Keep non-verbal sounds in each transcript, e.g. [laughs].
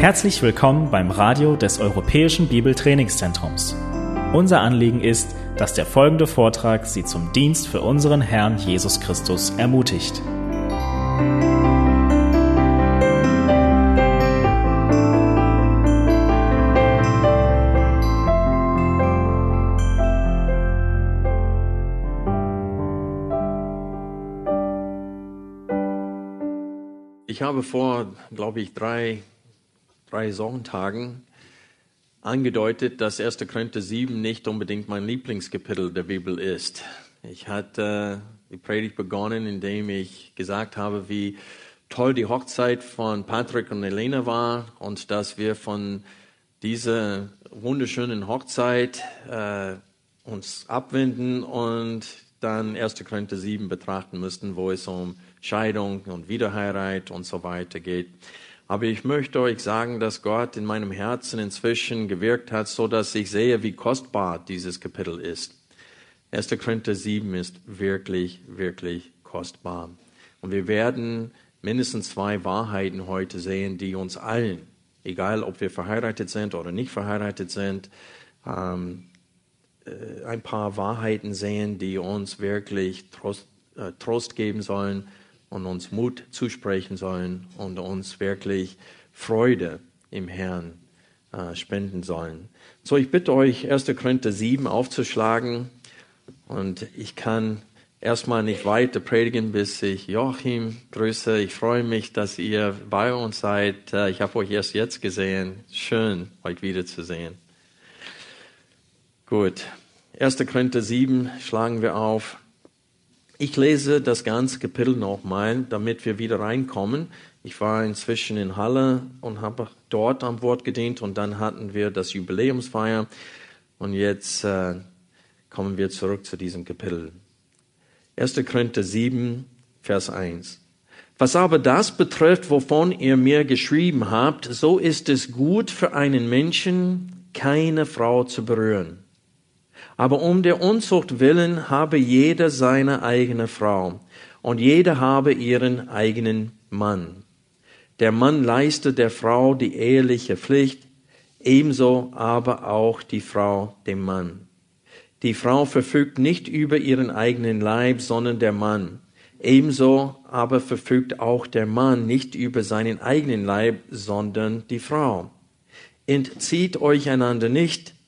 Herzlich willkommen beim Radio des Europäischen Bibeltrainingszentrums. Unser Anliegen ist, dass der folgende Vortrag Sie zum Dienst für unseren Herrn Jesus Christus ermutigt. Ich habe vor, glaube ich, drei, drei Sonntagen angedeutet, dass 1. Korinther 7 nicht unbedingt mein Lieblingskapitel der Bibel ist. Ich hatte die Predigt begonnen, indem ich gesagt habe, wie toll die Hochzeit von Patrick und Elena war und dass wir von dieser wunderschönen Hochzeit äh, uns abwenden und dann 1. Korinther 7 betrachten müssten, wo es um Scheidung und Wiederheirat und so weiter geht. Aber ich möchte euch sagen, dass Gott in meinem Herzen inzwischen gewirkt hat, so dass ich sehe, wie kostbar dieses Kapitel ist. 1. Korinther 7 ist wirklich, wirklich kostbar. Und wir werden mindestens zwei Wahrheiten heute sehen, die uns allen, egal ob wir verheiratet sind oder nicht verheiratet sind, ähm, äh, ein paar Wahrheiten sehen, die uns wirklich Trost, äh, Trost geben sollen und uns Mut zusprechen sollen und uns wirklich Freude im Herrn äh, spenden sollen. So, ich bitte euch, 1. Korinther 7 aufzuschlagen und ich kann erstmal nicht weiter predigen, bis ich Joachim grüße. Ich freue mich, dass ihr bei uns seid. Äh, ich habe euch erst jetzt gesehen. Schön, euch wiederzusehen. Gut. 1. Korinther 7 schlagen wir auf. Ich lese das ganze Kapitel nochmal, damit wir wieder reinkommen. Ich war inzwischen in Halle und habe dort am Wort gedient und dann hatten wir das Jubiläumsfeier und jetzt äh, kommen wir zurück zu diesem Kapitel. 1. Korinther 7, Vers 1. Was aber das betrifft, wovon ihr mir geschrieben habt, so ist es gut für einen Menschen, keine Frau zu berühren aber um der Unzucht willen habe jeder seine eigene Frau und jeder habe ihren eigenen Mann. Der Mann leistet der Frau die eheliche Pflicht, ebenso aber auch die Frau dem Mann. Die Frau verfügt nicht über ihren eigenen Leib, sondern der Mann. Ebenso aber verfügt auch der Mann nicht über seinen eigenen Leib, sondern die Frau. Entzieht euch einander nicht,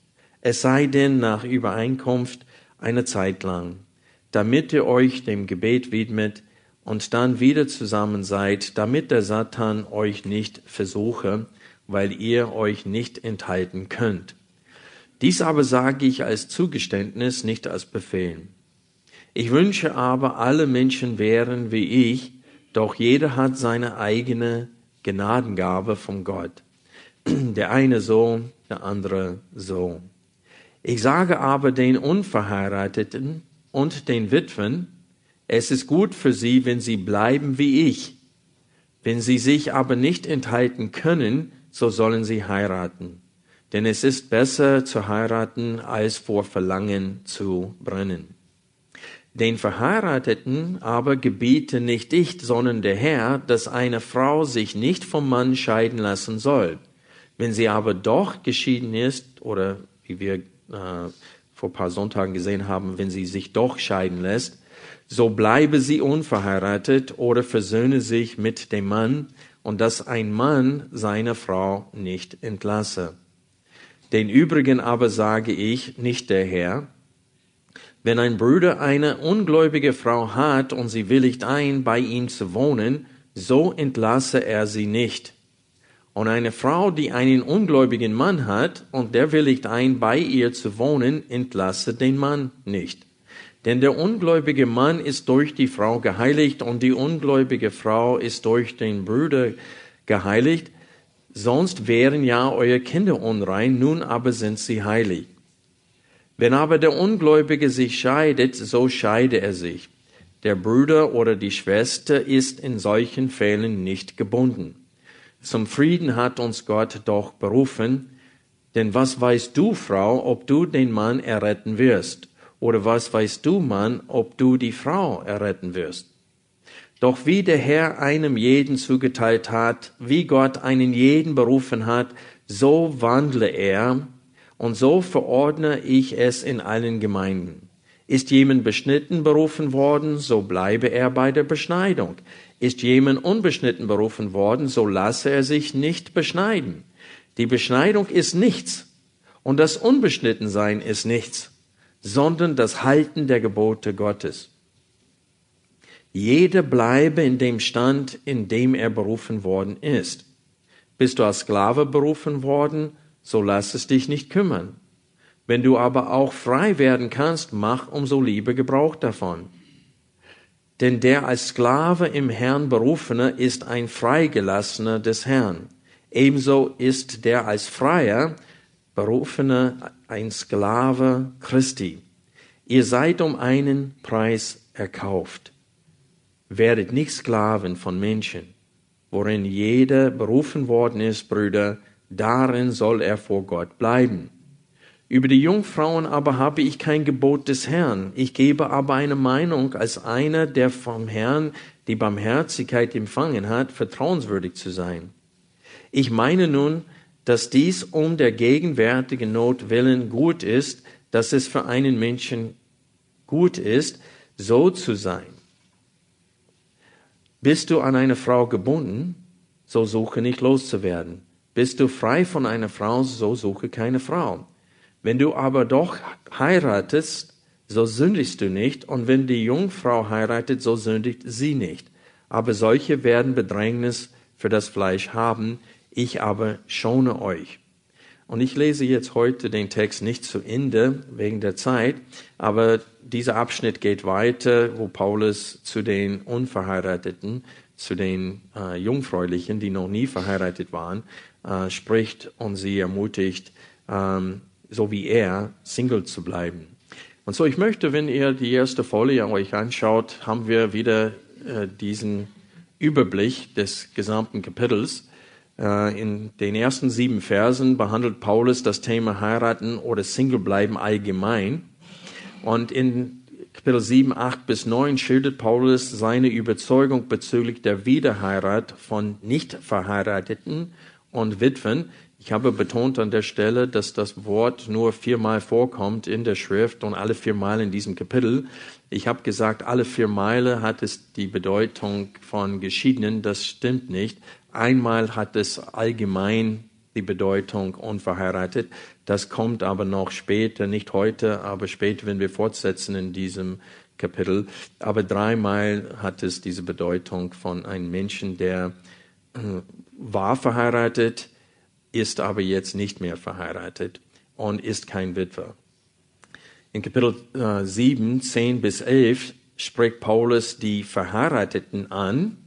es sei denn nach Übereinkunft eine Zeit lang, damit ihr euch dem Gebet widmet und dann wieder zusammen seid, damit der Satan euch nicht versuche, weil ihr euch nicht enthalten könnt. Dies aber sage ich als Zugeständnis, nicht als Befehl. Ich wünsche aber, alle Menschen wären wie ich, doch jeder hat seine eigene Gnadengabe von Gott. [clears throat] Der eine so, der andere so. Ich sage aber den Unverheirateten und den Witwen, es ist gut für sie, wenn sie bleiben wie ich. Wenn sie sich aber nicht enthalten können, so sollen sie heiraten. Denn es ist besser zu heiraten, als vor Verlangen zu brennen. Den Verheirateten aber gebiete nicht ich, sondern der Herr, dass eine Frau sich nicht vom Mann scheiden lassen soll. Wenn sie aber doch geschieden ist, oder wie wir äh, vor ein paar Sonntagen gesehen haben, wenn sie sich doch scheiden lässt, so bleibe sie unverheiratet oder versöhne sich mit dem Mann und dass ein Mann seine Frau nicht entlasse. Den übrigen aber sage ich, nicht der Herr, wenn ein Bruder eine ungläubige Frau hat und sie willigt ein, bei ihm zu wohnen, so entlasse er sie nicht. Und eine Frau, die einen ungläubigen Mann hat und der willigt ein, bei ihr zu wohnen, entlasse den Mann nicht. Denn der ungläubige Mann ist durch die Frau geheiligt und die ungläubige Frau ist durch den Bruder geheiligt. Sonst wären ja eure Kinder unrein, nun aber sind sie heilig. Wenn aber der Ungläubige sich scheidet, so scheide er sich. Der Bruder oder die Schwester ist in solchen Fällen nicht gebunden. Zum Frieden hat uns Gott doch berufen, denn was weißt du, Frau, ob du den Mann erretten wirst? Oder was weißt du, Mann, ob du die Frau erretten wirst? Doch wie der Herr einem jeden zugeteilt hat, wie Gott einen jeden berufen hat, so wandle er und so verordne ich es in allen Gemeinden. Ist jemand beschnitten berufen worden, so bleibe er bei der Beschneidung. Ist jemand unbeschnitten berufen worden, so lasse er sich nicht beschneiden. Die Beschneidung ist nichts und das Unbeschnittensein ist nichts, sondern das Halten der Gebote Gottes. Jeder bleibe in dem Stand, in dem er berufen worden ist. Bist du als Sklave berufen worden, so lass es dich nicht kümmern. Wenn du aber auch frei werden kannst, mach umso lieber Gebrauch davon. Denn der als Sklave im Herrn berufene ist ein Freigelassener des Herrn. Ebenso ist der als Freier berufene ein Sklave Christi. Ihr seid um einen Preis erkauft werdet nicht Sklaven von Menschen, worin jeder berufen worden ist, Brüder, darin soll er vor Gott bleiben. Über die Jungfrauen aber habe ich kein Gebot des Herrn. Ich gebe aber eine Meinung als einer, der vom Herrn die Barmherzigkeit empfangen hat, vertrauenswürdig zu sein. Ich meine nun, dass dies um der gegenwärtigen Not willen gut ist, dass es für einen Menschen gut ist, so zu sein. Bist du an eine Frau gebunden, so suche nicht loszuwerden. Bist du frei von einer Frau, so suche keine Frau. Wenn du aber doch heiratest, so sündigst du nicht, und wenn die Jungfrau heiratet, so sündigt sie nicht. Aber solche werden Bedrängnis für das Fleisch haben, ich aber schone euch. Und ich lese jetzt heute den Text nicht zu Ende wegen der Zeit, aber dieser Abschnitt geht weiter, wo Paulus zu den Unverheirateten, zu den äh, Jungfräulichen, die noch nie verheiratet waren, äh, spricht und sie ermutigt, ähm, so wie er, Single zu bleiben. Und so, ich möchte, wenn ihr die erste Folie euch anschaut, haben wir wieder äh, diesen Überblick des gesamten Kapitels. Äh, in den ersten sieben Versen behandelt Paulus das Thema heiraten oder Single bleiben allgemein. Und in Kapitel 7, 8 bis 9 schildert Paulus seine Überzeugung bezüglich der Wiederheirat von nicht verheirateten und Witwen. Ich habe betont an der Stelle, dass das Wort nur viermal vorkommt in der Schrift und alle viermal in diesem Kapitel. Ich habe gesagt, alle vier Meile hat es die Bedeutung von Geschiedenen. Das stimmt nicht. Einmal hat es allgemein die Bedeutung unverheiratet. Das kommt aber noch später, nicht heute, aber später, wenn wir fortsetzen in diesem Kapitel. Aber dreimal hat es diese Bedeutung von einem Menschen, der äh, war verheiratet, ist aber jetzt nicht mehr verheiratet und ist kein Witwer. In Kapitel äh, 7, 10 bis 11 spricht Paulus die Verheirateten an,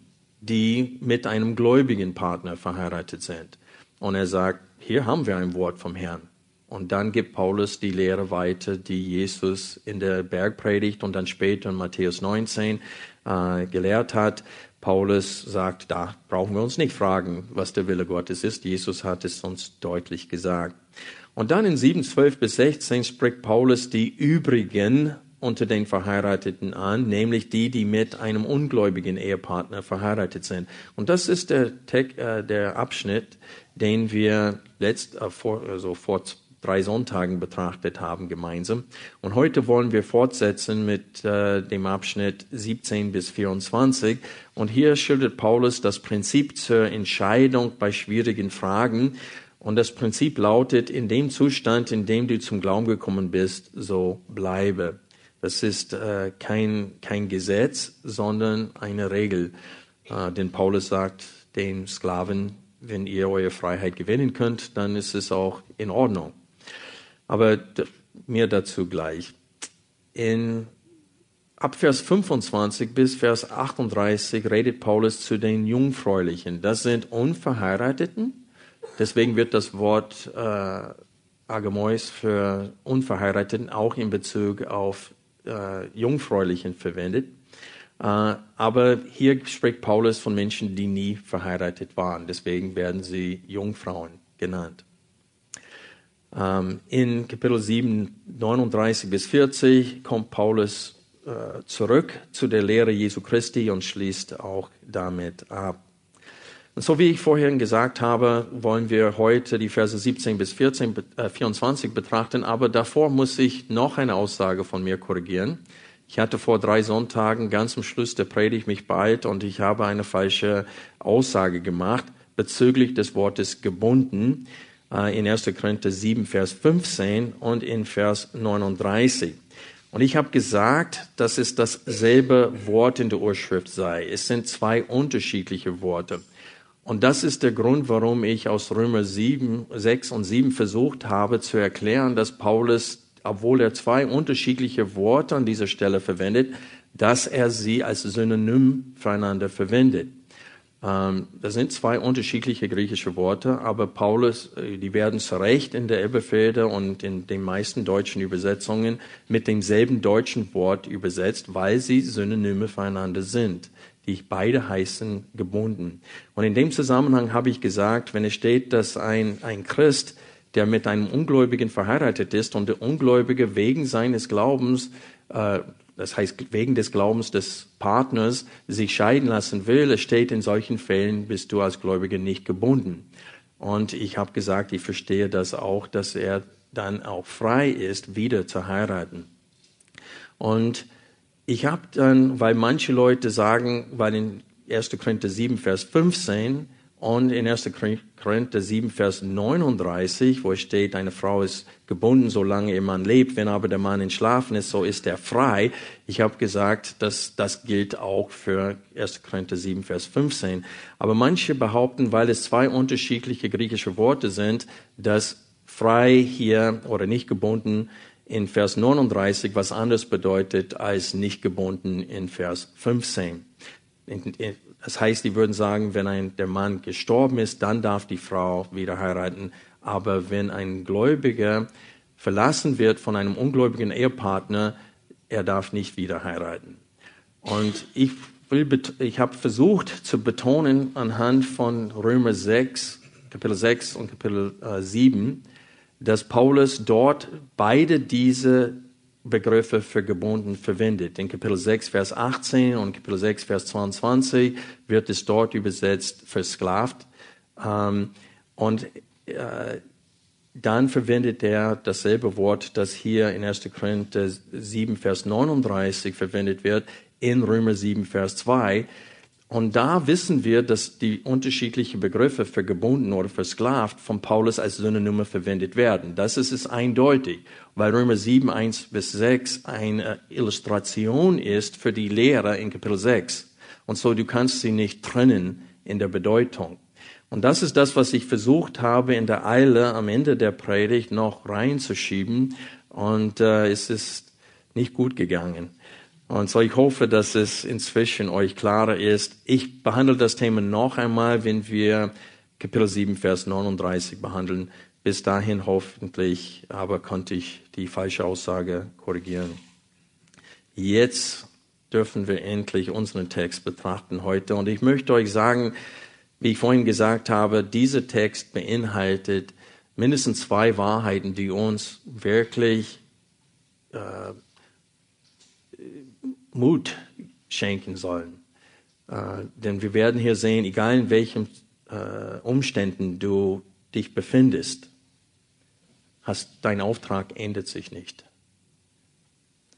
die mit einem gläubigen Partner verheiratet sind. Und er sagt, hier haben wir ein Wort vom Herrn. Und dann gibt Paulus die Lehre weiter, die Jesus in der Bergpredigt und dann später in Matthäus 19 äh, gelehrt hat. Paulus sagt, da brauchen wir uns nicht fragen, was der Wille Gottes ist. Jesus hat es uns deutlich gesagt. Und dann in 7, 12 bis 16 spricht Paulus die übrigen unter den Verheirateten an, nämlich die, die mit einem ungläubigen Ehepartner verheiratet sind. Und das ist der, äh, der Abschnitt, den wir letzt, äh, vor, also vor drei Sonntagen betrachtet haben gemeinsam. Und heute wollen wir fortsetzen mit äh, dem Abschnitt 17 bis 24. Und hier schildert Paulus das Prinzip zur Entscheidung bei schwierigen Fragen. Und das Prinzip lautet, in dem Zustand, in dem du zum Glauben gekommen bist, so bleibe. Das ist äh, kein, kein Gesetz, sondern eine Regel. Äh, denn Paulus sagt den Sklaven, wenn ihr eure Freiheit gewinnen könnt, dann ist es auch in Ordnung. Aber mehr dazu gleich. In ab Vers 25 bis Vers 38 redet Paulus zu den Jungfräulichen. Das sind Unverheirateten. Deswegen wird das Wort äh, Agamois für Unverheirateten auch in Bezug auf äh, Jungfräulichen verwendet. Äh, aber hier spricht Paulus von Menschen, die nie verheiratet waren. Deswegen werden sie Jungfrauen genannt. Ähm, in Kapitel 7, 39 bis 40 kommt Paulus äh, zurück zu der Lehre Jesu Christi und schließt auch damit ab. Und so wie ich vorhin gesagt habe, wollen wir heute die Verse 17 bis 14, äh, 24 betrachten, aber davor muss ich noch eine Aussage von mir korrigieren. Ich hatte vor drei Sonntagen ganz am Schluss der Predigt mich beeilt und ich habe eine falsche Aussage gemacht bezüglich des Wortes gebunden in 1. Korinther 7, Vers 15 und in Vers 39. Und ich habe gesagt, dass es dasselbe Wort in der Urschrift sei. Es sind zwei unterschiedliche Worte. Und das ist der Grund, warum ich aus Römer 7, 6 und 7 versucht habe zu erklären, dass Paulus, obwohl er zwei unterschiedliche Worte an dieser Stelle verwendet, dass er sie als Synonym füreinander verwendet. Ähm, das sind zwei unterschiedliche griechische Worte, aber Paulus, äh, die werden zu Recht in der Elberfelder und in den meisten deutschen Übersetzungen mit demselben deutschen Wort übersetzt, weil sie Synonyme füreinander sind die beide heißen gebunden. Und in dem Zusammenhang habe ich gesagt, wenn es steht, dass ein, ein Christ, der mit einem Ungläubigen verheiratet ist und der Ungläubige wegen seines Glaubens, äh, das heißt wegen des Glaubens des Partners, sich scheiden lassen will, es steht, in solchen Fällen bist du als Gläubiger nicht gebunden. Und ich habe gesagt, ich verstehe das auch, dass er dann auch frei ist, wieder zu heiraten. Und ich habe dann, weil manche Leute sagen, weil in 1. Korinther 7, Vers 15 und in 1. Korinther 7, Vers 39, wo steht, eine Frau ist gebunden, solange ihr Mann lebt, wenn aber der Mann entschlafen ist, so ist er frei. Ich habe gesagt, dass das gilt auch für 1. Korinther 7, Vers 15. Aber manche behaupten, weil es zwei unterschiedliche griechische Worte sind, dass frei hier oder nicht gebunden in Vers 39 was anderes bedeutet als nicht gebunden in Vers 15. Das heißt, die würden sagen, wenn ein, der Mann gestorben ist, dann darf die Frau wieder heiraten. Aber wenn ein Gläubiger verlassen wird von einem ungläubigen Ehepartner, er darf nicht wieder heiraten. Und ich, ich habe versucht zu betonen anhand von Römer 6, Kapitel 6 und Kapitel äh, 7, dass Paulus dort beide diese Begriffe für gebunden verwendet. In Kapitel 6, Vers 18 und Kapitel 6, Vers 22 wird es dort übersetzt versklavt. Ähm, und äh, dann verwendet er dasselbe Wort, das hier in 1. Korinther 7, Vers 39 verwendet wird, in Römer 7, Vers 2. Und da wissen wir, dass die unterschiedlichen Begriffe für gebunden oder versklavt von Paulus als Synonyme verwendet werden. Das ist es eindeutig, weil Römer 7, 1 bis 6 eine Illustration ist für die Lehre in Kapitel 6. Und so, du kannst sie nicht trennen in der Bedeutung. Und das ist das, was ich versucht habe, in der Eile am Ende der Predigt noch reinzuschieben. Und äh, es ist nicht gut gegangen. Und so ich hoffe, dass es inzwischen euch klarer ist. Ich behandle das Thema noch einmal, wenn wir Kapitel 7, Vers 39 behandeln. Bis dahin hoffentlich, aber konnte ich die falsche Aussage korrigieren. Jetzt dürfen wir endlich unseren Text betrachten heute. Und ich möchte euch sagen, wie ich vorhin gesagt habe, dieser Text beinhaltet mindestens zwei Wahrheiten, die uns wirklich äh, Mut schenken sollen. Äh, denn wir werden hier sehen, egal in welchen äh, Umständen du dich befindest, hast, dein Auftrag ändert sich nicht.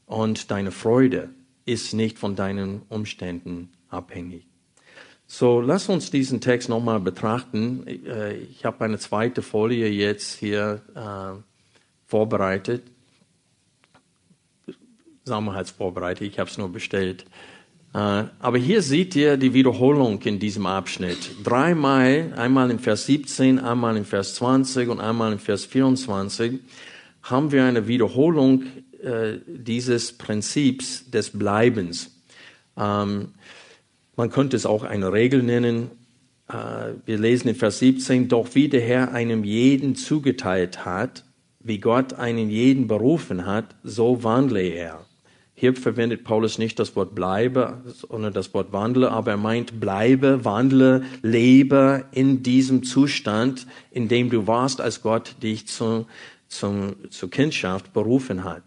Und deine Freude ist nicht von deinen Umständen abhängig. So, lass uns diesen Text nochmal betrachten. Äh, ich habe eine zweite Folie jetzt hier äh, vorbereitet. Sommerheitsvorbereitung, ich habe es nur bestellt. Äh, aber hier seht ihr die Wiederholung in diesem Abschnitt. Dreimal, einmal in Vers 17, einmal in Vers 20 und einmal in Vers 24, haben wir eine Wiederholung äh, dieses Prinzips des Bleibens. Ähm, man könnte es auch eine Regel nennen. Äh, wir lesen in Vers 17, doch wie der Herr einem jeden zugeteilt hat, wie Gott einen jeden berufen hat, so wandle er. Hier verwendet Paulus nicht das Wort bleibe, sondern das Wort wandle, aber er meint bleibe, wandle, lebe in diesem Zustand, in dem du warst, als Gott dich zu, zum, zur Kindschaft berufen hat.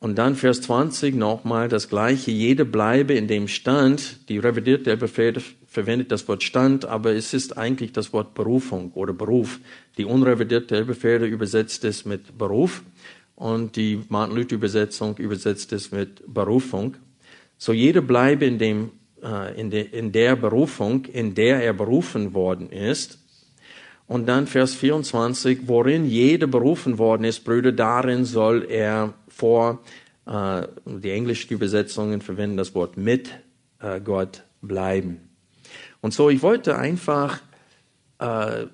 Und dann Vers 20 nochmal das gleiche. Jede bleibe in dem Stand. Die revidierte Elberfelder verwendet das Wort Stand, aber es ist eigentlich das Wort Berufung oder Beruf. Die unrevidierte Elberfelder übersetzt es mit Beruf und die Martin Luther Übersetzung übersetzt es mit Berufung. So jede bleibe in dem, äh, in, de, in der Berufung, in der er berufen worden ist. Und dann Vers 24, worin jede berufen worden ist, Brüder, darin soll er vor, äh, die englischen Übersetzungen verwenden das Wort mit äh, Gott bleiben. Und so, ich wollte einfach äh,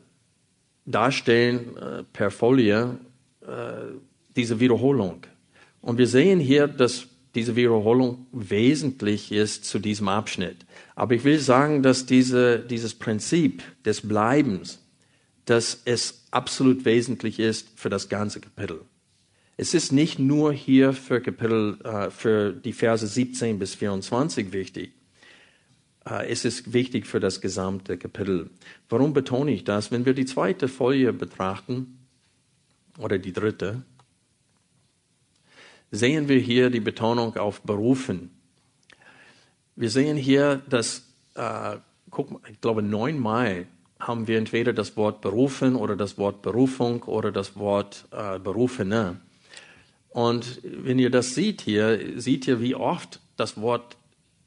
darstellen äh, per Folie äh, diese Wiederholung. Und wir sehen hier, dass diese Wiederholung wesentlich ist zu diesem Abschnitt. Aber ich will sagen, dass diese, dieses Prinzip des Bleibens, dass es absolut wesentlich ist für das ganze Kapitel. Es ist nicht nur hier für Kapitel, äh, für die Verse 17 bis 24 wichtig. Äh, es ist wichtig für das gesamte Kapitel. Warum betone ich das? Wenn wir die zweite Folie betrachten, oder die dritte, sehen wir hier die Betonung auf berufen. Wir sehen hier, dass, äh, guck ich glaube, neunmal haben wir entweder das Wort berufen oder das Wort Berufung oder das Wort äh, Berufene. Und wenn ihr das seht hier, seht ihr, wie oft das Wort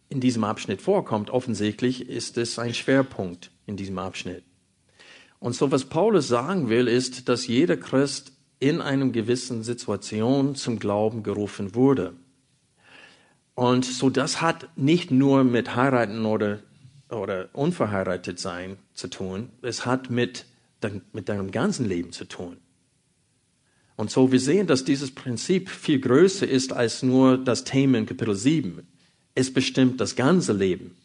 in diesem Abschnitt vorkommt. Offensichtlich ist es ein Schwerpunkt in diesem Abschnitt. Und so was Paulus sagen will, ist, dass jeder Christ in einer gewissen Situation zum Glauben gerufen wurde. Und so das hat nicht nur mit heiraten oder, oder unverheiratet sein zu tun, es hat mit, mit deinem ganzen Leben zu tun. Und so wir sehen, dass dieses Prinzip viel größer ist als nur das Thema in Kapitel 7. Es bestimmt das ganze Leben.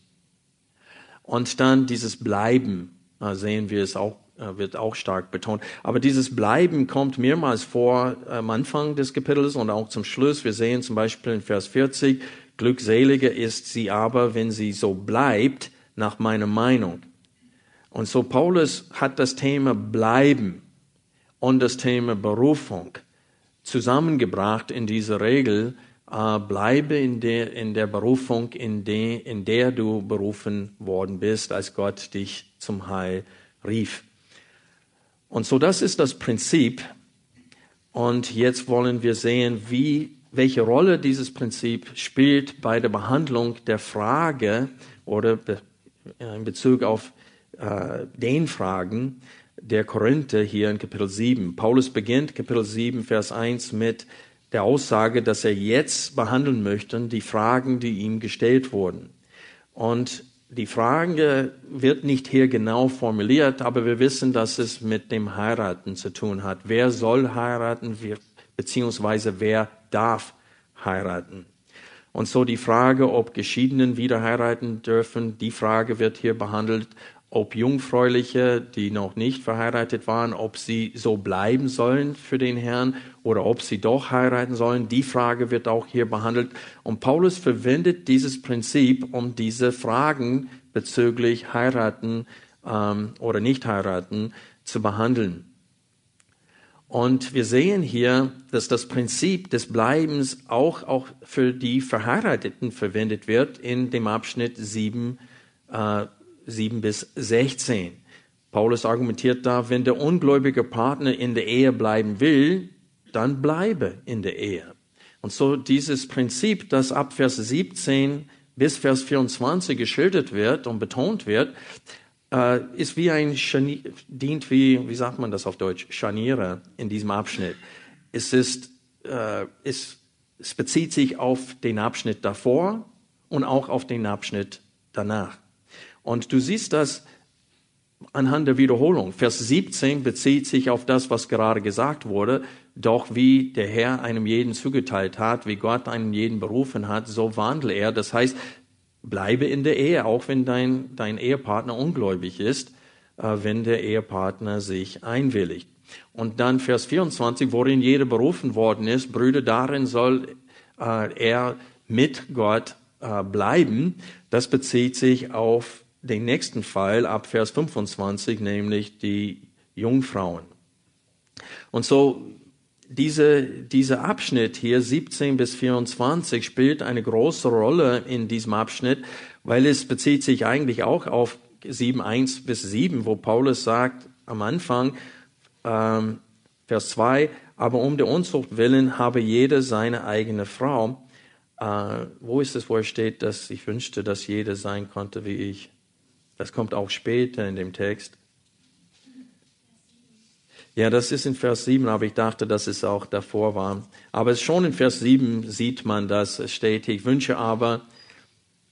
Und dann dieses Bleiben, äh, sehen wir es auch, wird auch stark betont. Aber dieses Bleiben kommt mehrmals vor am Anfang des Kapitels und auch zum Schluss. Wir sehen zum Beispiel in Vers 40, glückseliger ist sie aber, wenn sie so bleibt, nach meiner Meinung. Und so Paulus hat das Thema Bleiben und das Thema Berufung zusammengebracht in dieser Regel, äh, bleibe in der, in der Berufung, in, de, in der du berufen worden bist, als Gott dich zum Heil rief. Und so das ist das Prinzip. Und jetzt wollen wir sehen, wie, welche Rolle dieses Prinzip spielt bei der Behandlung der Frage oder in Bezug auf äh, den Fragen, der Korinther hier in Kapitel 7. Paulus beginnt Kapitel 7, Vers 1 mit der Aussage, dass er jetzt behandeln möchte, die Fragen, die ihm gestellt wurden. Und die Frage wird nicht hier genau formuliert, aber wir wissen, dass es mit dem Heiraten zu tun hat. Wer soll heiraten, beziehungsweise wer darf heiraten? Und so die Frage, ob Geschiedenen wieder heiraten dürfen, die Frage wird hier behandelt ob Jungfräuliche, die noch nicht verheiratet waren, ob sie so bleiben sollen für den Herrn oder ob sie doch heiraten sollen. Die Frage wird auch hier behandelt. Und Paulus verwendet dieses Prinzip, um diese Fragen bezüglich heiraten ähm, oder nicht heiraten zu behandeln. Und wir sehen hier, dass das Prinzip des Bleibens auch, auch für die Verheirateten verwendet wird in dem Abschnitt 7, äh, 7 bis 16. Paulus argumentiert da, wenn der ungläubige Partner in der Ehe bleiben will, dann bleibe in der Ehe. Und so dieses Prinzip, das ab Vers 17 bis Vers 24 geschildert wird und betont wird, äh, ist wie ein Scharnier, dient wie, wie sagt man das auf Deutsch, Scharniere in diesem Abschnitt. Es ist, äh, es, es bezieht sich auf den Abschnitt davor und auch auf den Abschnitt danach. Und du siehst das anhand der Wiederholung. Vers 17 bezieht sich auf das, was gerade gesagt wurde. Doch wie der Herr einem jeden zugeteilt hat, wie Gott einen jeden berufen hat, so wandle er. Das heißt, bleibe in der Ehe, auch wenn dein, dein Ehepartner ungläubig ist, äh, wenn der Ehepartner sich einwilligt. Und dann Vers 24, worin jeder berufen worden ist, Brüder, darin soll äh, er mit Gott äh, bleiben. Das bezieht sich auf den nächsten Fall ab Vers 25, nämlich die Jungfrauen. Und so diese, dieser Abschnitt hier, 17 bis 24, spielt eine große Rolle in diesem Abschnitt, weil es bezieht sich eigentlich auch auf 7, 1 bis 7, wo Paulus sagt am Anfang, ähm, Vers 2, aber um der Unzucht willen habe jeder seine eigene Frau. Äh, wo ist es, wo er steht, dass ich wünschte, dass jeder sein konnte wie ich? Das kommt auch später in dem Text. Ja, das ist in Vers 7, aber ich dachte, dass es auch davor war. Aber schon in Vers 7 sieht man, dass es steht, ich wünsche aber,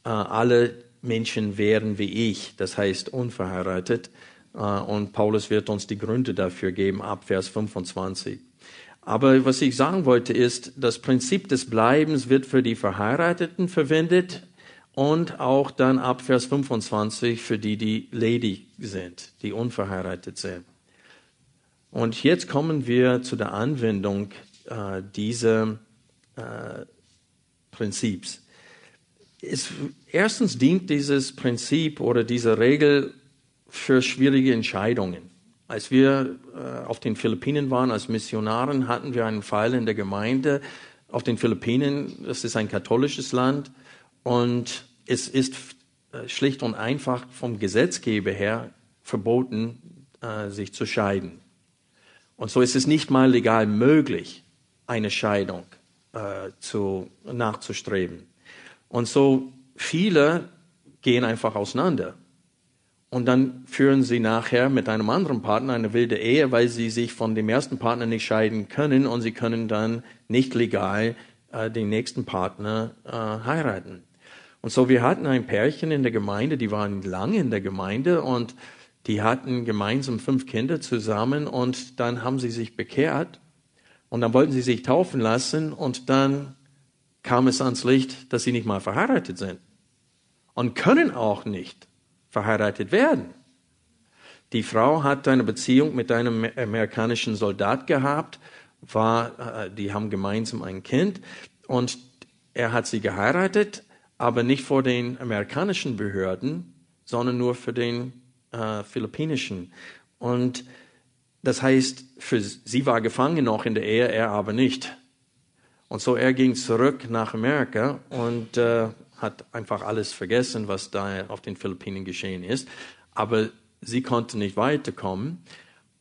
äh, alle Menschen wären wie ich, das heißt unverheiratet. Äh, und Paulus wird uns die Gründe dafür geben ab Vers 25. Aber was ich sagen wollte ist, das Prinzip des Bleibens wird für die Verheirateten verwendet und auch dann ab Vers 25 für die, die ledig sind, die unverheiratet sind. Und jetzt kommen wir zu der Anwendung äh, dieser äh, Prinzips. Es, erstens dient dieses Prinzip oder diese Regel für schwierige Entscheidungen. Als wir äh, auf den Philippinen waren als Missionaren, hatten wir einen Fall in der Gemeinde auf den Philippinen. Das ist ein katholisches Land und es ist äh, schlicht und einfach vom Gesetzgeber her verboten, äh, sich zu scheiden. Und so ist es nicht mal legal möglich, eine Scheidung äh, zu, nachzustreben. Und so viele gehen einfach auseinander. Und dann führen sie nachher mit einem anderen Partner eine wilde Ehe, weil sie sich von dem ersten Partner nicht scheiden können und sie können dann nicht legal äh, den nächsten Partner äh, heiraten. Und so wir hatten ein Pärchen in der Gemeinde, die waren lange in der Gemeinde und die hatten gemeinsam fünf Kinder zusammen und dann haben sie sich bekehrt und dann wollten sie sich taufen lassen und dann kam es ans Licht, dass sie nicht mal verheiratet sind und können auch nicht verheiratet werden. Die Frau hat eine Beziehung mit einem amerikanischen Soldat gehabt, war, äh, die haben gemeinsam ein Kind und er hat sie geheiratet, aber nicht vor den amerikanischen Behörden, sondern nur für den äh, Philippinischen. Und das heißt, für sie war gefangen noch in der Ehe, er aber nicht. Und so er ging zurück nach Amerika und äh, hat einfach alles vergessen, was da auf den Philippinen geschehen ist. Aber sie konnte nicht weiterkommen.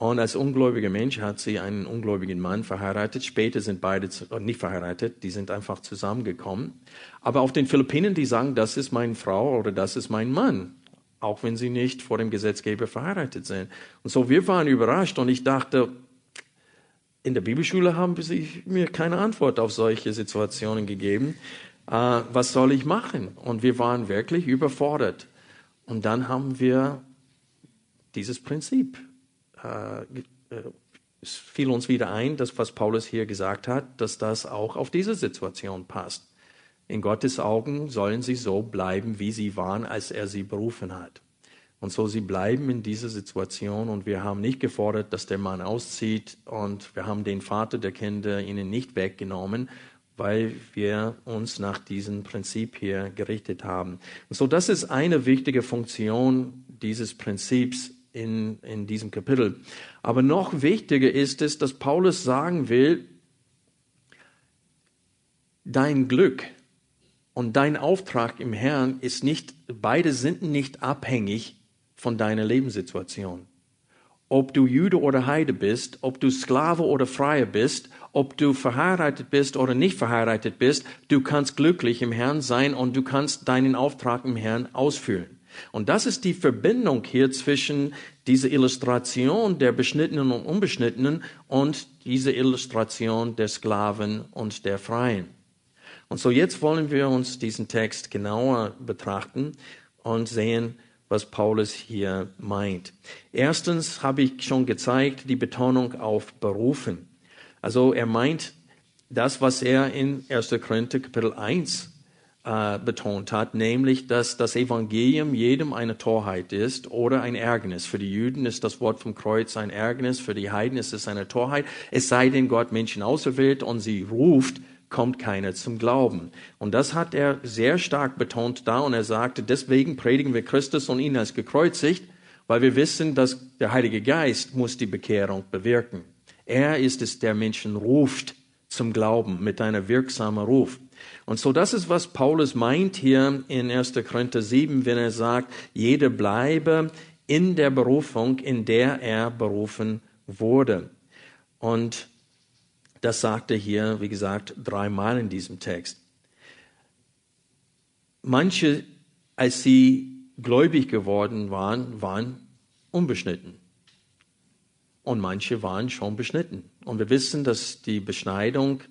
Und als ungläubiger Mensch hat sie einen ungläubigen Mann verheiratet. Später sind beide äh, nicht verheiratet, die sind einfach zusammengekommen. Aber auf den Philippinen, die sagen, das ist meine Frau oder das ist mein Mann auch wenn sie nicht vor dem Gesetzgeber verheiratet sind. Und so, wir waren überrascht und ich dachte, in der Bibelschule haben sie mir keine Antwort auf solche Situationen gegeben. Äh, was soll ich machen? Und wir waren wirklich überfordert. Und dann haben wir dieses Prinzip. Äh, es fiel uns wieder ein, dass was Paulus hier gesagt hat, dass das auch auf diese Situation passt. In Gottes Augen sollen sie so bleiben, wie sie waren, als er sie berufen hat. Und so sie bleiben in dieser Situation und wir haben nicht gefordert, dass der Mann auszieht und wir haben den Vater der Kinder ihnen nicht weggenommen, weil wir uns nach diesem Prinzip hier gerichtet haben. Und so das ist eine wichtige Funktion dieses Prinzips in, in diesem Kapitel. Aber noch wichtiger ist es, dass Paulus sagen will, dein Glück, und dein Auftrag im Herrn ist nicht, beide sind nicht abhängig von deiner Lebenssituation. Ob du Jude oder Heide bist, ob du Sklave oder Freier bist, ob du verheiratet bist oder nicht verheiratet bist, du kannst glücklich im Herrn sein und du kannst deinen Auftrag im Herrn ausführen. Und das ist die Verbindung hier zwischen dieser Illustration der Beschnittenen und Unbeschnittenen und dieser Illustration der Sklaven und der Freien. Und so jetzt wollen wir uns diesen Text genauer betrachten und sehen, was Paulus hier meint. Erstens habe ich schon gezeigt, die Betonung auf berufen. Also er meint das, was er in 1. Korinther Kapitel 1 äh, betont hat, nämlich, dass das Evangelium jedem eine Torheit ist oder ein Ärgernis. Für die Juden ist das Wort vom Kreuz ein Ärgernis, für die Heiden ist es eine Torheit. Es sei denn, Gott Menschen auserwählt und sie ruft, kommt keiner zum Glauben. Und das hat er sehr stark betont da und er sagte, deswegen predigen wir Christus und ihn als gekreuzigt, weil wir wissen, dass der Heilige Geist muss die Bekehrung bewirken. Er ist es, der Menschen ruft zum Glauben mit einer wirksamen Ruf. Und so das ist, was Paulus meint hier in 1. Korinther 7, wenn er sagt, jeder bleibe in der Berufung, in der er berufen wurde. Und das sagt er hier, wie gesagt, dreimal in diesem Text. Manche, als sie gläubig geworden waren, waren unbeschnitten. Und manche waren schon beschnitten. Und wir wissen, dass die Beschneidung,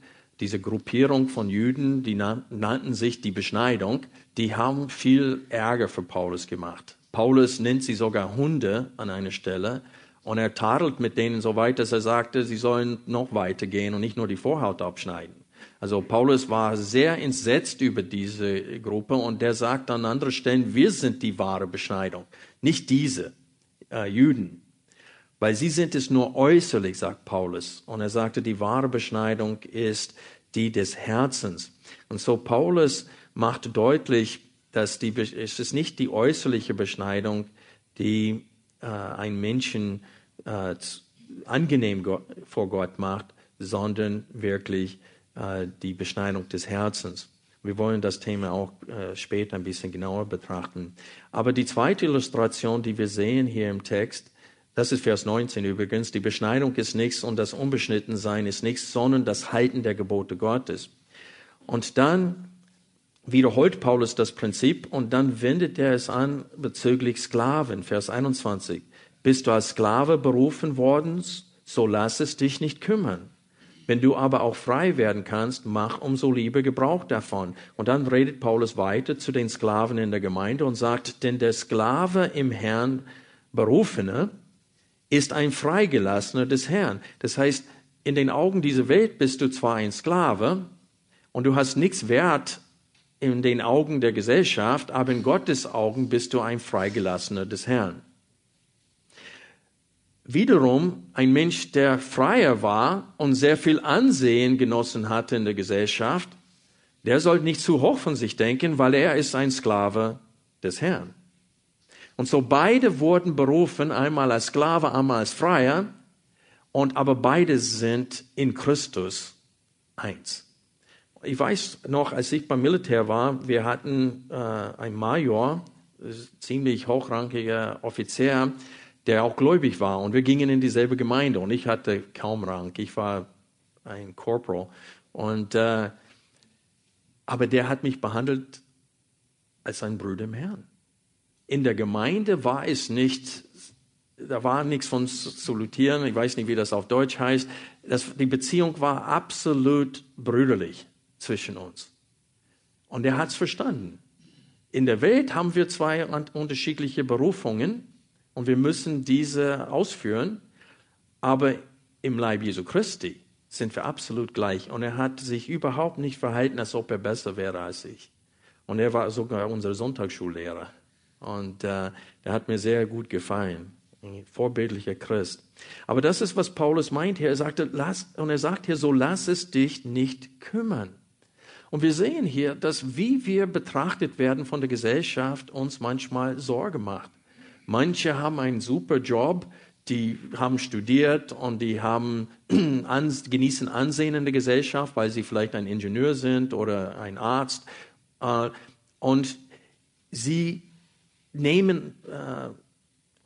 diese Gruppierung von Juden, die nannten sich die Beschneidung, die haben viel Ärger für Paulus gemacht. Paulus nennt sie sogar Hunde an einer Stelle und er tadelt mit denen so weit, dass er sagte, sie sollen noch weiter gehen und nicht nur die Vorhaut abschneiden. Also Paulus war sehr entsetzt über diese Gruppe und der sagt an anderen Stellen, wir sind die wahre Beschneidung, nicht diese äh, Juden. Weil sie sind es nur äußerlich, sagt Paulus. Und er sagte, die wahre Beschneidung ist die des Herzens. Und so Paulus macht deutlich, dass die, es ist nicht die äußerliche Beschneidung, die äh, einen Menschen äh, angenehm vor Gott macht, sondern wirklich äh, die Beschneidung des Herzens. Wir wollen das Thema auch äh, später ein bisschen genauer betrachten. Aber die zweite Illustration, die wir sehen hier im Text, das ist Vers 19 übrigens, die Beschneidung ist nichts und das Unbeschnittensein ist nichts, sondern das Halten der Gebote Gottes. Und dann wiederholt Paulus das Prinzip und dann wendet er es an bezüglich Sklaven, Vers 21. Bist du als Sklave berufen worden, so lass es dich nicht kümmern. Wenn du aber auch frei werden kannst, mach umso lieber Gebrauch davon. Und dann redet Paulus weiter zu den Sklaven in der Gemeinde und sagt, denn der Sklave im Herrn Berufene ist ein Freigelassener des Herrn. Das heißt, in den Augen dieser Welt bist du zwar ein Sklave und du hast nichts wert in den Augen der Gesellschaft, aber in Gottes Augen bist du ein Freigelassener des Herrn. Wiederum ein Mensch, der freier war und sehr viel Ansehen genossen hatte in der Gesellschaft, der sollte nicht zu hoch von sich denken, weil er ist ein Sklave des Herrn. Und so beide wurden berufen, einmal als Sklave, einmal als Freier, und aber beide sind in Christus eins. Ich weiß noch, als ich beim Militär war, wir hatten äh, einen Major, ziemlich hochrangiger Offizier, der auch gläubig war. Und wir gingen in dieselbe Gemeinde und ich hatte kaum Rang. Ich war ein Corporal. Und, äh, aber der hat mich behandelt als ein Bruder im Herrn. In der Gemeinde war es nicht, da war nichts von salutieren. Ich weiß nicht, wie das auf Deutsch heißt. Das, die Beziehung war absolut brüderlich zwischen uns. Und er hat es verstanden. In der Welt haben wir zwei unterschiedliche Berufungen und wir müssen diese ausführen. Aber im Leib Jesu Christi sind wir absolut gleich. Und er hat sich überhaupt nicht verhalten, als ob er besser wäre als ich. Und er war sogar unser Sonntagsschullehrer. Und äh, der hat mir sehr gut gefallen. Ein vorbildlicher Christ. Aber das ist, was Paulus meint hier. Er sagte, lass, und er sagt hier so, lass es dich nicht kümmern. Und wir sehen hier, dass wie wir betrachtet werden von der Gesellschaft uns manchmal Sorge macht. Manche haben einen super Job, die haben studiert und die haben, [clears throat] genießen Ansehen in der Gesellschaft, weil sie vielleicht ein Ingenieur sind oder ein Arzt. Äh, und sie nehmen, äh,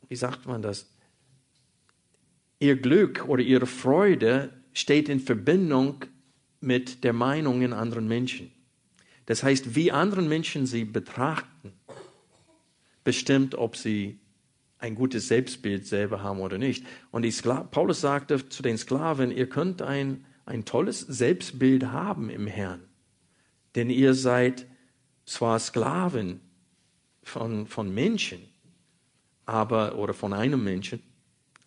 wie sagt man das, ihr Glück oder ihre Freude steht in Verbindung mit der Meinung in anderen Menschen. Das heißt, wie anderen Menschen sie betrachten, bestimmt, ob sie ein gutes Selbstbild selber haben oder nicht. Und Paulus sagte zu den Sklaven, ihr könnt ein, ein tolles Selbstbild haben im Herrn, denn ihr seid zwar Sklaven von, von Menschen, aber, oder von einem Menschen,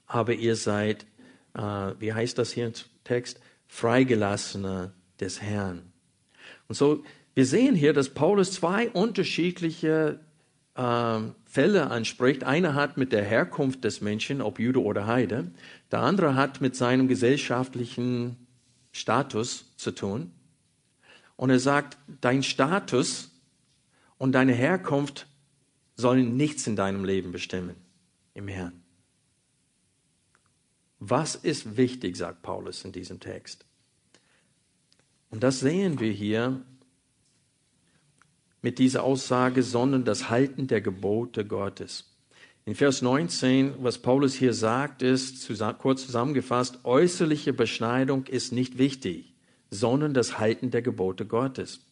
aber ihr seid, äh, wie heißt das hier im Text, Freigelassene des Herrn. Und so, wir sehen hier, dass Paulus zwei unterschiedliche äh, Fälle anspricht. Einer hat mit der Herkunft des Menschen, ob Jude oder Heide. Der andere hat mit seinem gesellschaftlichen Status zu tun. Und er sagt, dein Status und deine Herkunft sollen nichts in deinem Leben bestimmen im Herrn. Was ist wichtig, sagt Paulus in diesem Text. Und das sehen wir hier mit dieser Aussage, sondern das Halten der Gebote Gottes. In Vers 19, was Paulus hier sagt, ist kurz zusammengefasst, äußerliche Beschneidung ist nicht wichtig, sondern das Halten der Gebote Gottes.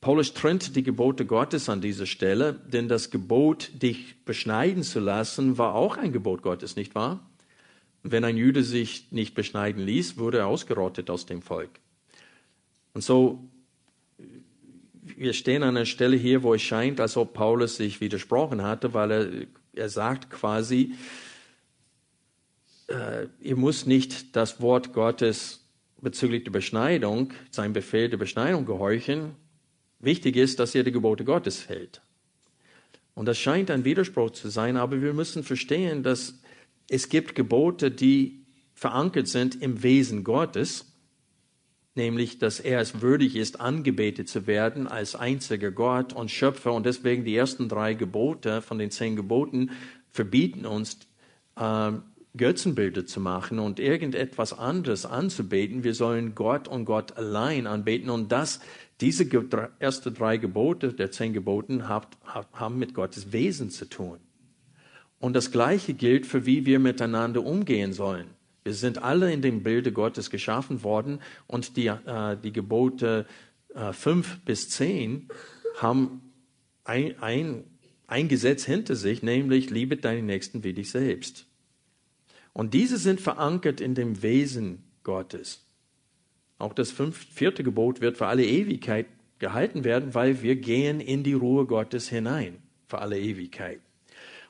Paulus trennt die Gebote Gottes an dieser Stelle, denn das Gebot, dich beschneiden zu lassen, war auch ein Gebot Gottes, nicht wahr? Wenn ein Jude sich nicht beschneiden ließ, wurde er ausgerottet aus dem Volk. Und so, wir stehen an einer Stelle hier, wo es scheint, als ob Paulus sich widersprochen hatte, weil er, er sagt quasi, äh, ihr müsst nicht das Wort Gottes bezüglich der Beschneidung, sein Befehl der Beschneidung gehorchen, Wichtig ist, dass ihr die Gebote Gottes hält. Und das scheint ein Widerspruch zu sein, aber wir müssen verstehen, dass es gibt Gebote, die verankert sind im Wesen Gottes, nämlich, dass er es würdig ist, angebetet zu werden als einziger Gott und Schöpfer. Und deswegen die ersten drei Gebote von den zehn Geboten verbieten uns, äh, Götzenbilder zu machen und irgendetwas anderes anzubeten. Wir sollen Gott und Gott allein anbeten. Und das diese ersten drei Gebote der zehn Geboten haben mit Gottes Wesen zu tun. Und das Gleiche gilt für wie wir miteinander umgehen sollen. Wir sind alle in dem Bilde Gottes geschaffen worden und die, äh, die Gebote äh, fünf bis zehn haben ein, ein, ein Gesetz hinter sich, nämlich liebe deinen Nächsten wie dich selbst. Und diese sind verankert in dem Wesen Gottes. Auch das vierte Gebot wird für alle Ewigkeit gehalten werden, weil wir gehen in die Ruhe Gottes hinein für alle Ewigkeit.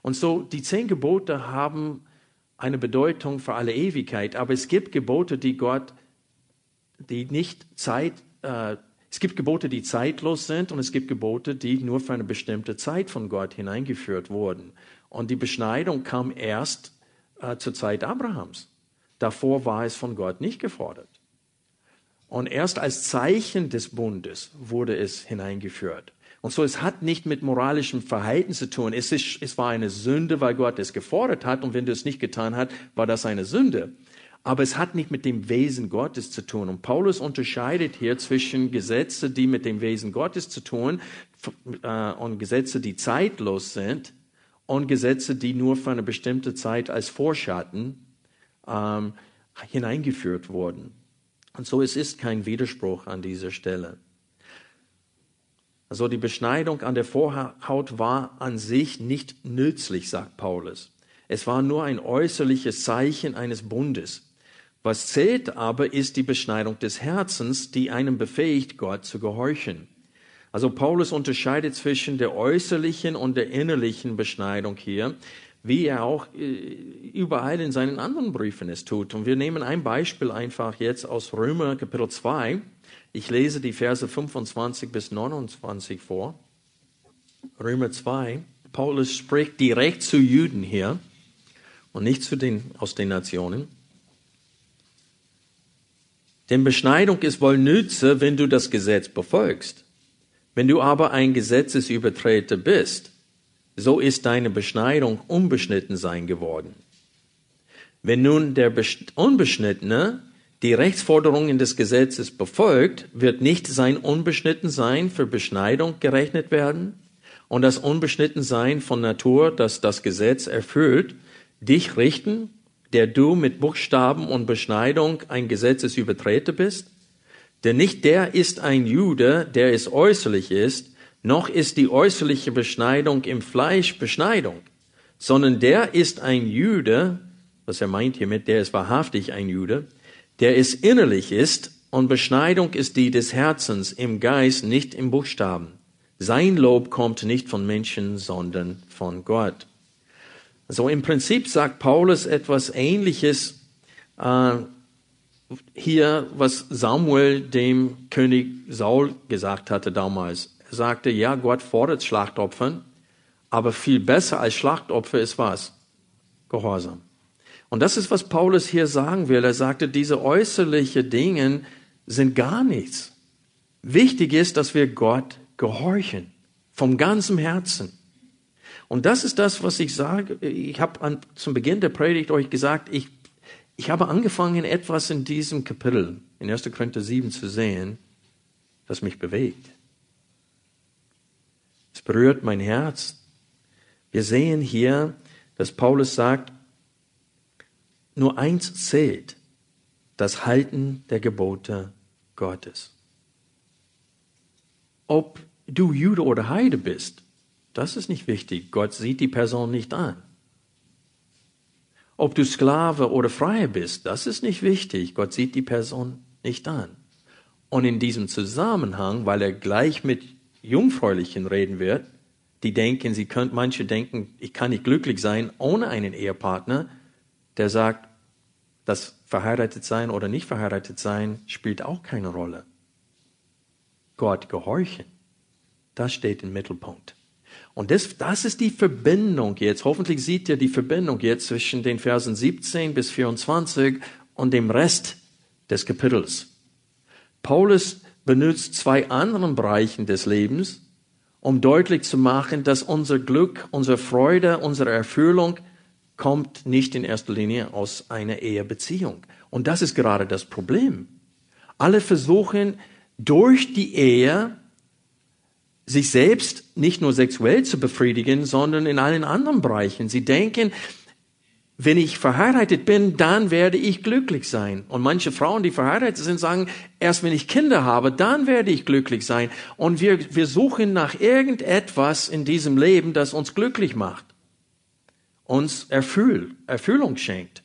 Und so, die zehn Gebote haben eine Bedeutung für alle Ewigkeit, aber es gibt Gebote, die Gott, die nicht Zeit, äh, es gibt Gebote, die zeitlos sind und es gibt Gebote, die nur für eine bestimmte Zeit von Gott hineingeführt wurden. Und die Beschneidung kam erst äh, zur Zeit Abrahams. Davor war es von Gott nicht gefordert. Und erst als Zeichen des Bundes wurde es hineingeführt. Und so, es hat nicht mit moralischem Verhalten zu tun. Es, ist, es war eine Sünde, weil Gott es gefordert hat. Und wenn du es nicht getan hast, war das eine Sünde. Aber es hat nicht mit dem Wesen Gottes zu tun. Und Paulus unterscheidet hier zwischen Gesetze, die mit dem Wesen Gottes zu tun, äh, und Gesetze, die zeitlos sind, und Gesetze, die nur für eine bestimmte Zeit als Vorschatten ähm, hineingeführt wurden. Und so es ist kein Widerspruch an dieser Stelle. Also die Beschneidung an der Vorhaut war an sich nicht nützlich, sagt Paulus. Es war nur ein äußerliches Zeichen eines Bundes. Was zählt aber, ist die Beschneidung des Herzens, die einem befähigt, Gott zu gehorchen. Also Paulus unterscheidet zwischen der äußerlichen und der innerlichen Beschneidung hier wie er auch äh, überall in seinen anderen Briefen es tut. Und wir nehmen ein Beispiel einfach jetzt aus Römer Kapitel 2. Ich lese die Verse 25 bis 29 vor. Römer 2. Paulus spricht direkt zu Juden hier und nicht zu den aus den Nationen. Denn Beschneidung ist wohl nütze, wenn du das Gesetz befolgst. Wenn du aber ein Gesetzesübertreter bist, so ist deine Beschneidung unbeschnitten sein geworden. Wenn nun der Unbeschnittene die Rechtsforderungen des Gesetzes befolgt, wird nicht sein Unbeschnittensein für Beschneidung gerechnet werden und das Unbeschnittensein von Natur, das das Gesetz erfüllt, dich richten, der du mit Buchstaben und Beschneidung ein Gesetzesübertreter bist? Denn nicht der ist ein Jude, der es äußerlich ist, noch ist die äußerliche Beschneidung im Fleisch Beschneidung, sondern der ist ein Jude, was er meint hiermit, der ist wahrhaftig ein Jude, der es innerlich ist und Beschneidung ist die des Herzens im Geist, nicht im Buchstaben. Sein Lob kommt nicht von Menschen, sondern von Gott. So im Prinzip sagt Paulus etwas Ähnliches äh, hier, was Samuel dem König Saul gesagt hatte damals sagte, ja, Gott fordert Schlachtopfern, aber viel besser als Schlachtopfer ist was? Gehorsam. Und das ist, was Paulus hier sagen will. Er sagte, diese äußerlichen Dinge sind gar nichts. Wichtig ist, dass wir Gott gehorchen. Vom ganzen Herzen. Und das ist das, was ich sage. Ich habe zum Beginn der Predigt euch gesagt, ich, ich habe angefangen, etwas in diesem Kapitel, in 1. Korinther 7 zu sehen, das mich bewegt. Es berührt mein Herz. Wir sehen hier, dass Paulus sagt, nur eins zählt, das Halten der Gebote Gottes. Ob du Jude oder Heide bist, das ist nicht wichtig. Gott sieht die Person nicht an. Ob du Sklave oder Freie bist, das ist nicht wichtig. Gott sieht die Person nicht an. Und in diesem Zusammenhang, weil er gleich mit Jungfräulichen reden wird, die denken, sie können, manche denken, ich kann nicht glücklich sein ohne einen Ehepartner, der sagt, das verheiratet sein oder nicht verheiratet sein spielt auch keine Rolle. Gott gehorchen, das steht im Mittelpunkt. Und das, das ist die Verbindung jetzt. Hoffentlich sieht ihr die Verbindung jetzt zwischen den Versen 17 bis 24 und dem Rest des Kapitels. Paulus benutzt zwei anderen Bereichen des Lebens, um deutlich zu machen, dass unser Glück, unsere Freude, unsere Erfüllung kommt nicht in erster Linie aus einer Ehebeziehung. Und das ist gerade das Problem. Alle versuchen durch die Ehe sich selbst nicht nur sexuell zu befriedigen, sondern in allen anderen Bereichen. Sie denken, wenn ich verheiratet bin, dann werde ich glücklich sein. Und manche Frauen, die verheiratet sind, sagen, erst wenn ich Kinder habe, dann werde ich glücklich sein. Und wir, wir suchen nach irgendetwas in diesem Leben, das uns glücklich macht, uns Erfüll, Erfüllung schenkt.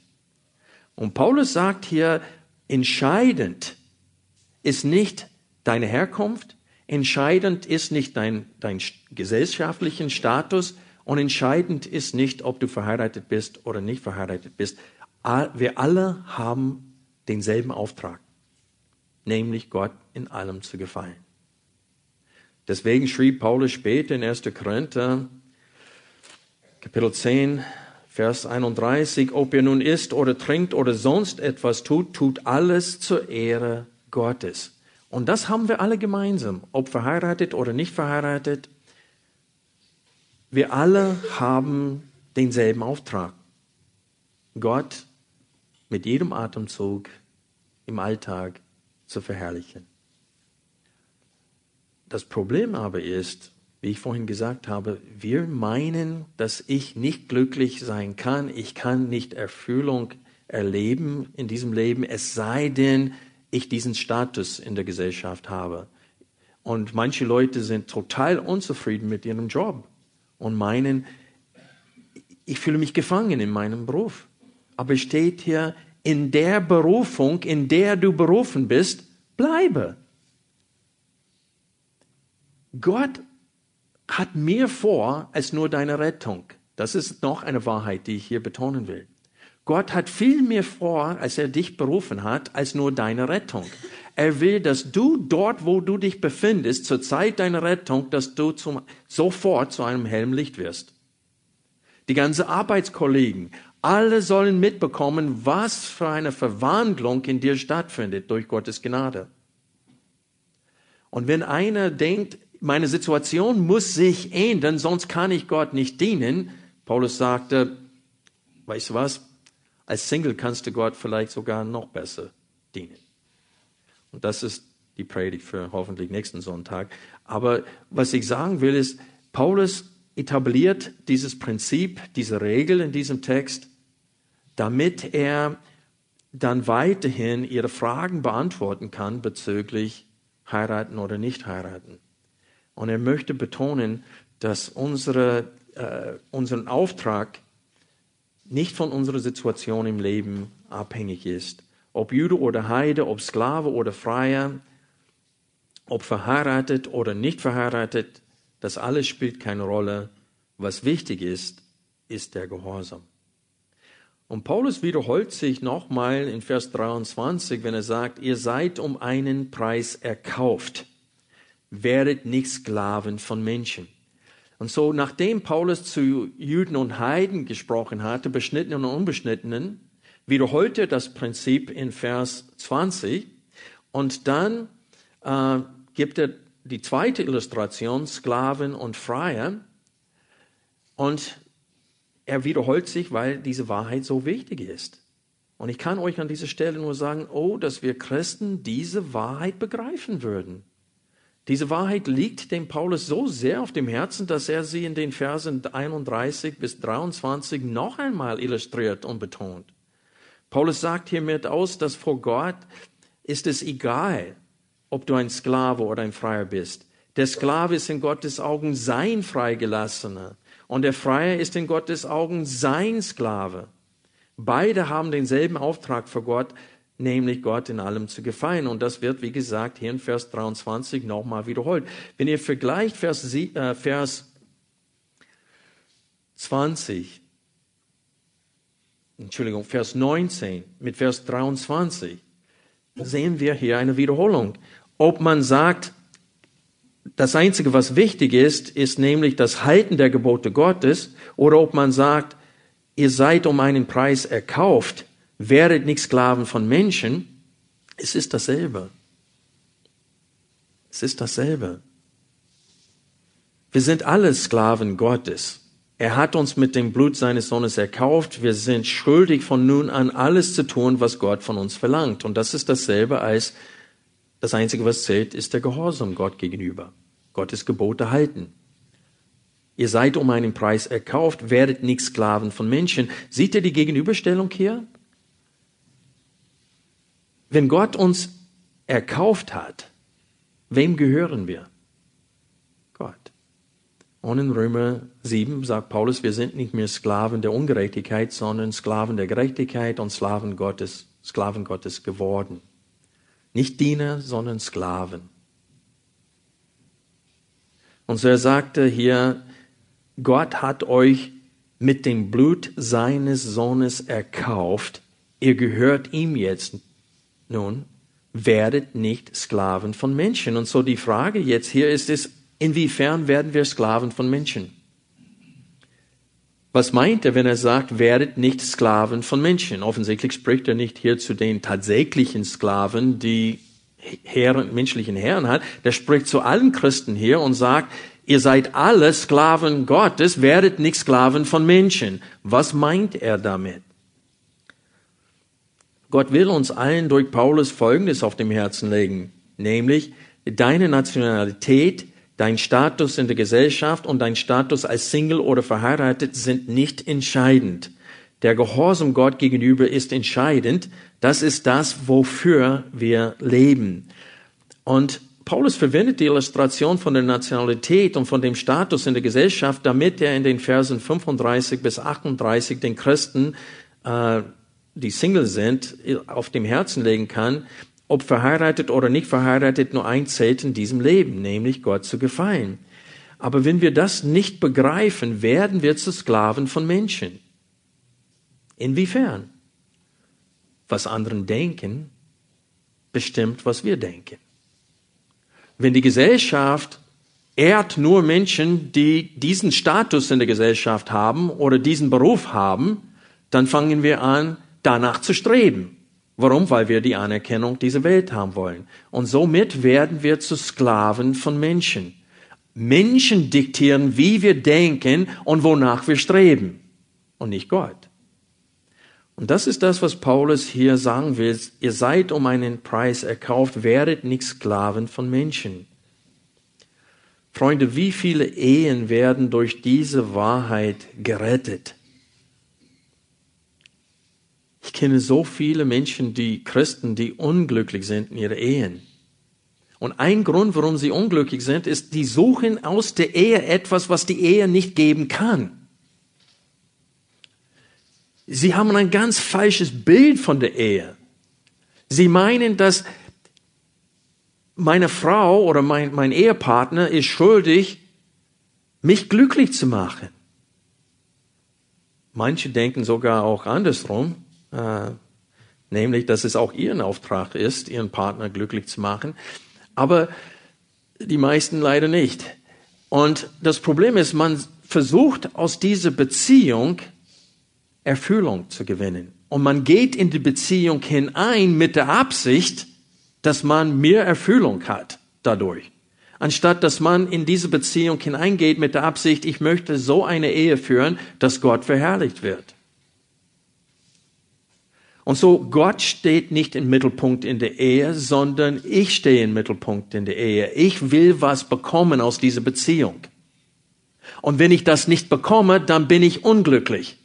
Und Paulus sagt hier, entscheidend ist nicht deine Herkunft, Entscheidend ist nicht dein, dein gesellschaftlichen Status und entscheidend ist nicht, ob du verheiratet bist oder nicht verheiratet bist. Wir alle haben denselben Auftrag, nämlich Gott in allem zu gefallen. Deswegen schrieb Paulus später in 1. Korinther, Kapitel 10, Vers 31, ob ihr nun isst oder trinkt oder sonst etwas tut, tut alles zur Ehre Gottes. Und das haben wir alle gemeinsam, ob verheiratet oder nicht verheiratet. Wir alle haben denselben Auftrag. Gott mit jedem Atemzug im Alltag zu verherrlichen. Das Problem aber ist, wie ich vorhin gesagt habe, wir meinen, dass ich nicht glücklich sein kann, ich kann nicht Erfüllung erleben in diesem Leben, es sei denn, ich diesen Status in der Gesellschaft habe. Und manche Leute sind total unzufrieden mit ihrem Job und meinen, ich fühle mich gefangen in meinem Beruf. Aber es steht hier, in der Berufung, in der du berufen bist, bleibe. Gott hat mehr vor als nur deine Rettung. Das ist noch eine Wahrheit, die ich hier betonen will. Gott hat viel mehr vor, als er dich berufen hat, als nur deine Rettung. Er will, dass du dort, wo du dich befindest, zur Zeit deiner Rettung, dass du zum, sofort zu einem hellen Licht wirst. Die ganze Arbeitskollegen, alle sollen mitbekommen, was für eine Verwandlung in dir stattfindet durch Gottes Gnade. Und wenn einer denkt, meine Situation muss sich ändern, sonst kann ich Gott nicht dienen, Paulus sagte, weißt du was, als Single kannst du Gott vielleicht sogar noch besser dienen. Und das ist die Predigt für hoffentlich nächsten Sonntag. Aber was ich sagen will, ist, Paulus etabliert dieses Prinzip, diese Regel in diesem Text, damit er dann weiterhin ihre Fragen beantworten kann bezüglich heiraten oder nicht heiraten. Und er möchte betonen, dass unsere, äh, unseren Auftrag nicht von unserer Situation im Leben abhängig ist. Ob Jude oder Heide, ob Sklave oder Freier, ob verheiratet oder nicht verheiratet, das alles spielt keine Rolle. Was wichtig ist, ist der Gehorsam. Und Paulus wiederholt sich nochmal in Vers 23, wenn er sagt, ihr seid um einen Preis erkauft, werdet nicht Sklaven von Menschen. Und so, nachdem Paulus zu Juden und Heiden gesprochen hatte, Beschnittenen und Unbeschnittenen, wiederholt er das Prinzip in Vers 20 und dann äh, gibt er die zweite Illustration, Sklaven und Freier. Und er wiederholt sich, weil diese Wahrheit so wichtig ist. Und ich kann euch an dieser Stelle nur sagen, oh, dass wir Christen diese Wahrheit begreifen würden. Diese Wahrheit liegt dem Paulus so sehr auf dem Herzen, dass er sie in den Versen 31 bis 23 noch einmal illustriert und betont. Paulus sagt hiermit aus, dass vor Gott ist es egal, ob du ein Sklave oder ein Freier bist. Der Sklave ist in Gottes Augen sein Freigelassener und der Freier ist in Gottes Augen sein Sklave. Beide haben denselben Auftrag vor Gott, nämlich Gott in allem zu gefallen. Und das wird, wie gesagt, hier in Vers 23 nochmal wiederholt. Wenn ihr vergleicht Vers, äh, Vers 20, Entschuldigung, Vers 19 mit Vers 23, sehen wir hier eine Wiederholung. Ob man sagt, das Einzige, was wichtig ist, ist nämlich das Halten der Gebote Gottes, oder ob man sagt, ihr seid um einen Preis erkauft, werdet nicht Sklaven von Menschen, es ist dasselbe. Es ist dasselbe. Wir sind alle Sklaven Gottes. Er hat uns mit dem Blut seines Sohnes erkauft. Wir sind schuldig von nun an alles zu tun, was Gott von uns verlangt. Und das ist dasselbe als das Einzige, was zählt, ist der Gehorsam Gott gegenüber. Gottes Gebote halten. Ihr seid um einen Preis erkauft, werdet nicht Sklaven von Menschen. Seht ihr die Gegenüberstellung hier? Wenn Gott uns erkauft hat, wem gehören wir? Und in Römer 7 sagt Paulus, wir sind nicht mehr Sklaven der Ungerechtigkeit, sondern Sklaven der Gerechtigkeit und Sklaven Gottes, Sklaven Gottes geworden. Nicht Diener, sondern Sklaven. Und so er sagte hier, Gott hat euch mit dem Blut seines Sohnes erkauft. Ihr gehört ihm jetzt nun, werdet nicht Sklaven von Menschen. Und so die Frage jetzt hier ist es, inwiefern werden wir Sklaven von Menschen? Was meint er, wenn er sagt, werdet nicht Sklaven von Menschen? Offensichtlich spricht er nicht hier zu den tatsächlichen Sklaven, die Herren, menschlichen Herren hat. Der spricht zu allen Christen hier und sagt, ihr seid alle Sklaven Gottes, werdet nicht Sklaven von Menschen. Was meint er damit? Gott will uns allen durch Paulus Folgendes auf dem Herzen legen, nämlich deine Nationalität, dein Status in der Gesellschaft und dein Status als Single oder verheiratet sind nicht entscheidend. Der Gehorsam Gott gegenüber ist entscheidend. Das ist das, wofür wir leben. Und Paulus verwendet die Illustration von der Nationalität und von dem Status in der Gesellschaft, damit er in den Versen 35 bis 38 den Christen äh, die Single sind, auf dem Herzen legen kann, ob verheiratet oder nicht verheiratet, nur ein zählt in diesem Leben, nämlich Gott zu gefallen. Aber wenn wir das nicht begreifen, werden wir zu Sklaven von Menschen. Inwiefern? Was anderen denken, bestimmt, was wir denken. Wenn die Gesellschaft ehrt nur Menschen, die diesen Status in der Gesellschaft haben oder diesen Beruf haben, dann fangen wir an, danach zu streben. Warum? Weil wir die Anerkennung dieser Welt haben wollen. Und somit werden wir zu Sklaven von Menschen. Menschen diktieren, wie wir denken und wonach wir streben. Und nicht Gott. Und das ist das, was Paulus hier sagen will. Ihr seid um einen Preis erkauft, werdet nicht Sklaven von Menschen. Freunde, wie viele Ehen werden durch diese Wahrheit gerettet? Ich kenne so viele Menschen, die Christen, die unglücklich sind in ihren Ehen. Und ein Grund, warum sie unglücklich sind, ist, die suchen aus der Ehe etwas, was die Ehe nicht geben kann. Sie haben ein ganz falsches Bild von der Ehe. Sie meinen, dass meine Frau oder mein, mein Ehepartner ist schuldig, mich glücklich zu machen. Manche denken sogar auch andersrum. Äh, nämlich, dass es auch ihren Auftrag ist, ihren Partner glücklich zu machen. Aber die meisten leider nicht. Und das Problem ist, man versucht aus dieser Beziehung Erfüllung zu gewinnen. Und man geht in die Beziehung hinein mit der Absicht, dass man mehr Erfüllung hat dadurch. Anstatt dass man in diese Beziehung hineingeht mit der Absicht, ich möchte so eine Ehe führen, dass Gott verherrlicht wird. Und so, Gott steht nicht im Mittelpunkt in der Ehe, sondern ich stehe im Mittelpunkt in der Ehe. Ich will was bekommen aus dieser Beziehung. Und wenn ich das nicht bekomme, dann bin ich unglücklich.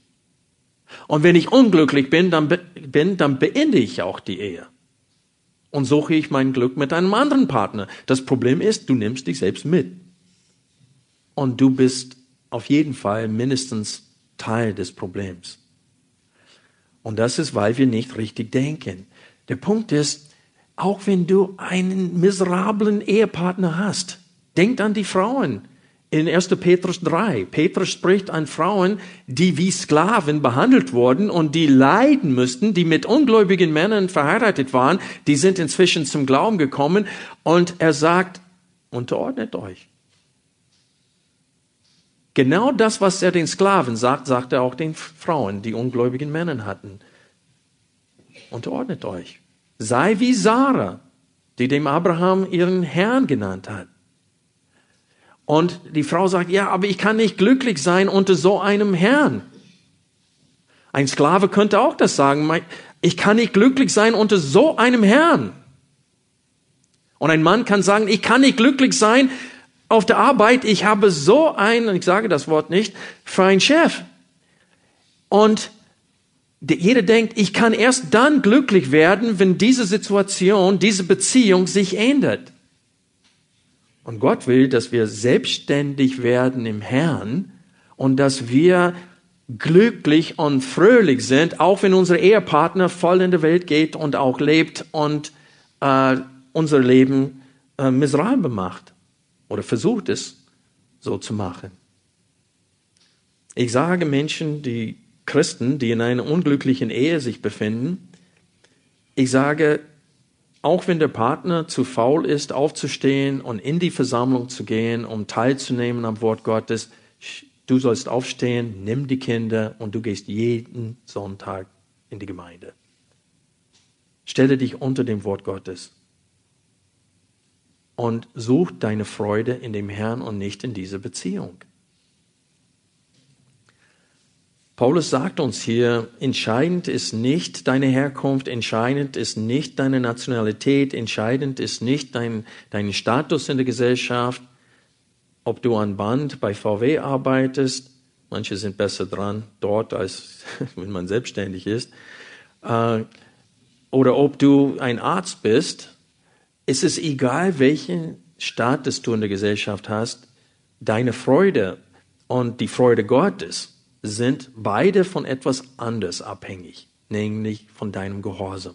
Und wenn ich unglücklich bin, dann, bin, dann beende ich auch die Ehe. Und suche ich mein Glück mit einem anderen Partner. Das Problem ist, du nimmst dich selbst mit. Und du bist auf jeden Fall mindestens Teil des Problems. Und das ist, weil wir nicht richtig denken. Der Punkt ist, auch wenn du einen miserablen Ehepartner hast, denk an die Frauen in 1. Petrus 3. Petrus spricht an Frauen, die wie Sklaven behandelt wurden und die leiden müssten, die mit ungläubigen Männern verheiratet waren, die sind inzwischen zum Glauben gekommen und er sagt, unterordnet euch. Genau das, was er den Sklaven sagt, sagt er auch den Frauen, die ungläubigen Männer hatten. Unterordnet euch. Sei wie Sarah, die dem Abraham ihren Herrn genannt hat. Und die Frau sagt, ja, aber ich kann nicht glücklich sein unter so einem Herrn. Ein Sklave könnte auch das sagen, ich kann nicht glücklich sein unter so einem Herrn. Und ein Mann kann sagen, ich kann nicht glücklich sein auf der Arbeit, ich habe so einen, ich sage das Wort nicht, für einen Chef. Und jeder denkt, ich kann erst dann glücklich werden, wenn diese Situation, diese Beziehung sich ändert. Und Gott will, dass wir selbstständig werden im Herrn und dass wir glücklich und fröhlich sind, auch wenn unser Ehepartner voll in der Welt geht und auch lebt und äh, unser Leben äh, miserabel macht oder versucht es so zu machen. Ich sage Menschen, die Christen, die in einer unglücklichen Ehe sich befinden, ich sage, auch wenn der Partner zu faul ist, aufzustehen und in die Versammlung zu gehen, um teilzunehmen am Wort Gottes, du sollst aufstehen, nimm die Kinder und du gehst jeden Sonntag in die Gemeinde. Stelle dich unter dem Wort Gottes und such deine Freude in dem Herrn und nicht in dieser Beziehung. Paulus sagt uns hier, entscheidend ist nicht deine Herkunft, entscheidend ist nicht deine Nationalität, entscheidend ist nicht dein, dein Status in der Gesellschaft, ob du an Band bei VW arbeitest, manche sind besser dran dort, als [laughs] wenn man selbstständig ist, äh, oder ob du ein Arzt bist, es ist egal, welchen Status du in der Gesellschaft hast, deine Freude und die Freude Gottes sind beide von etwas anders abhängig, nämlich von deinem Gehorsam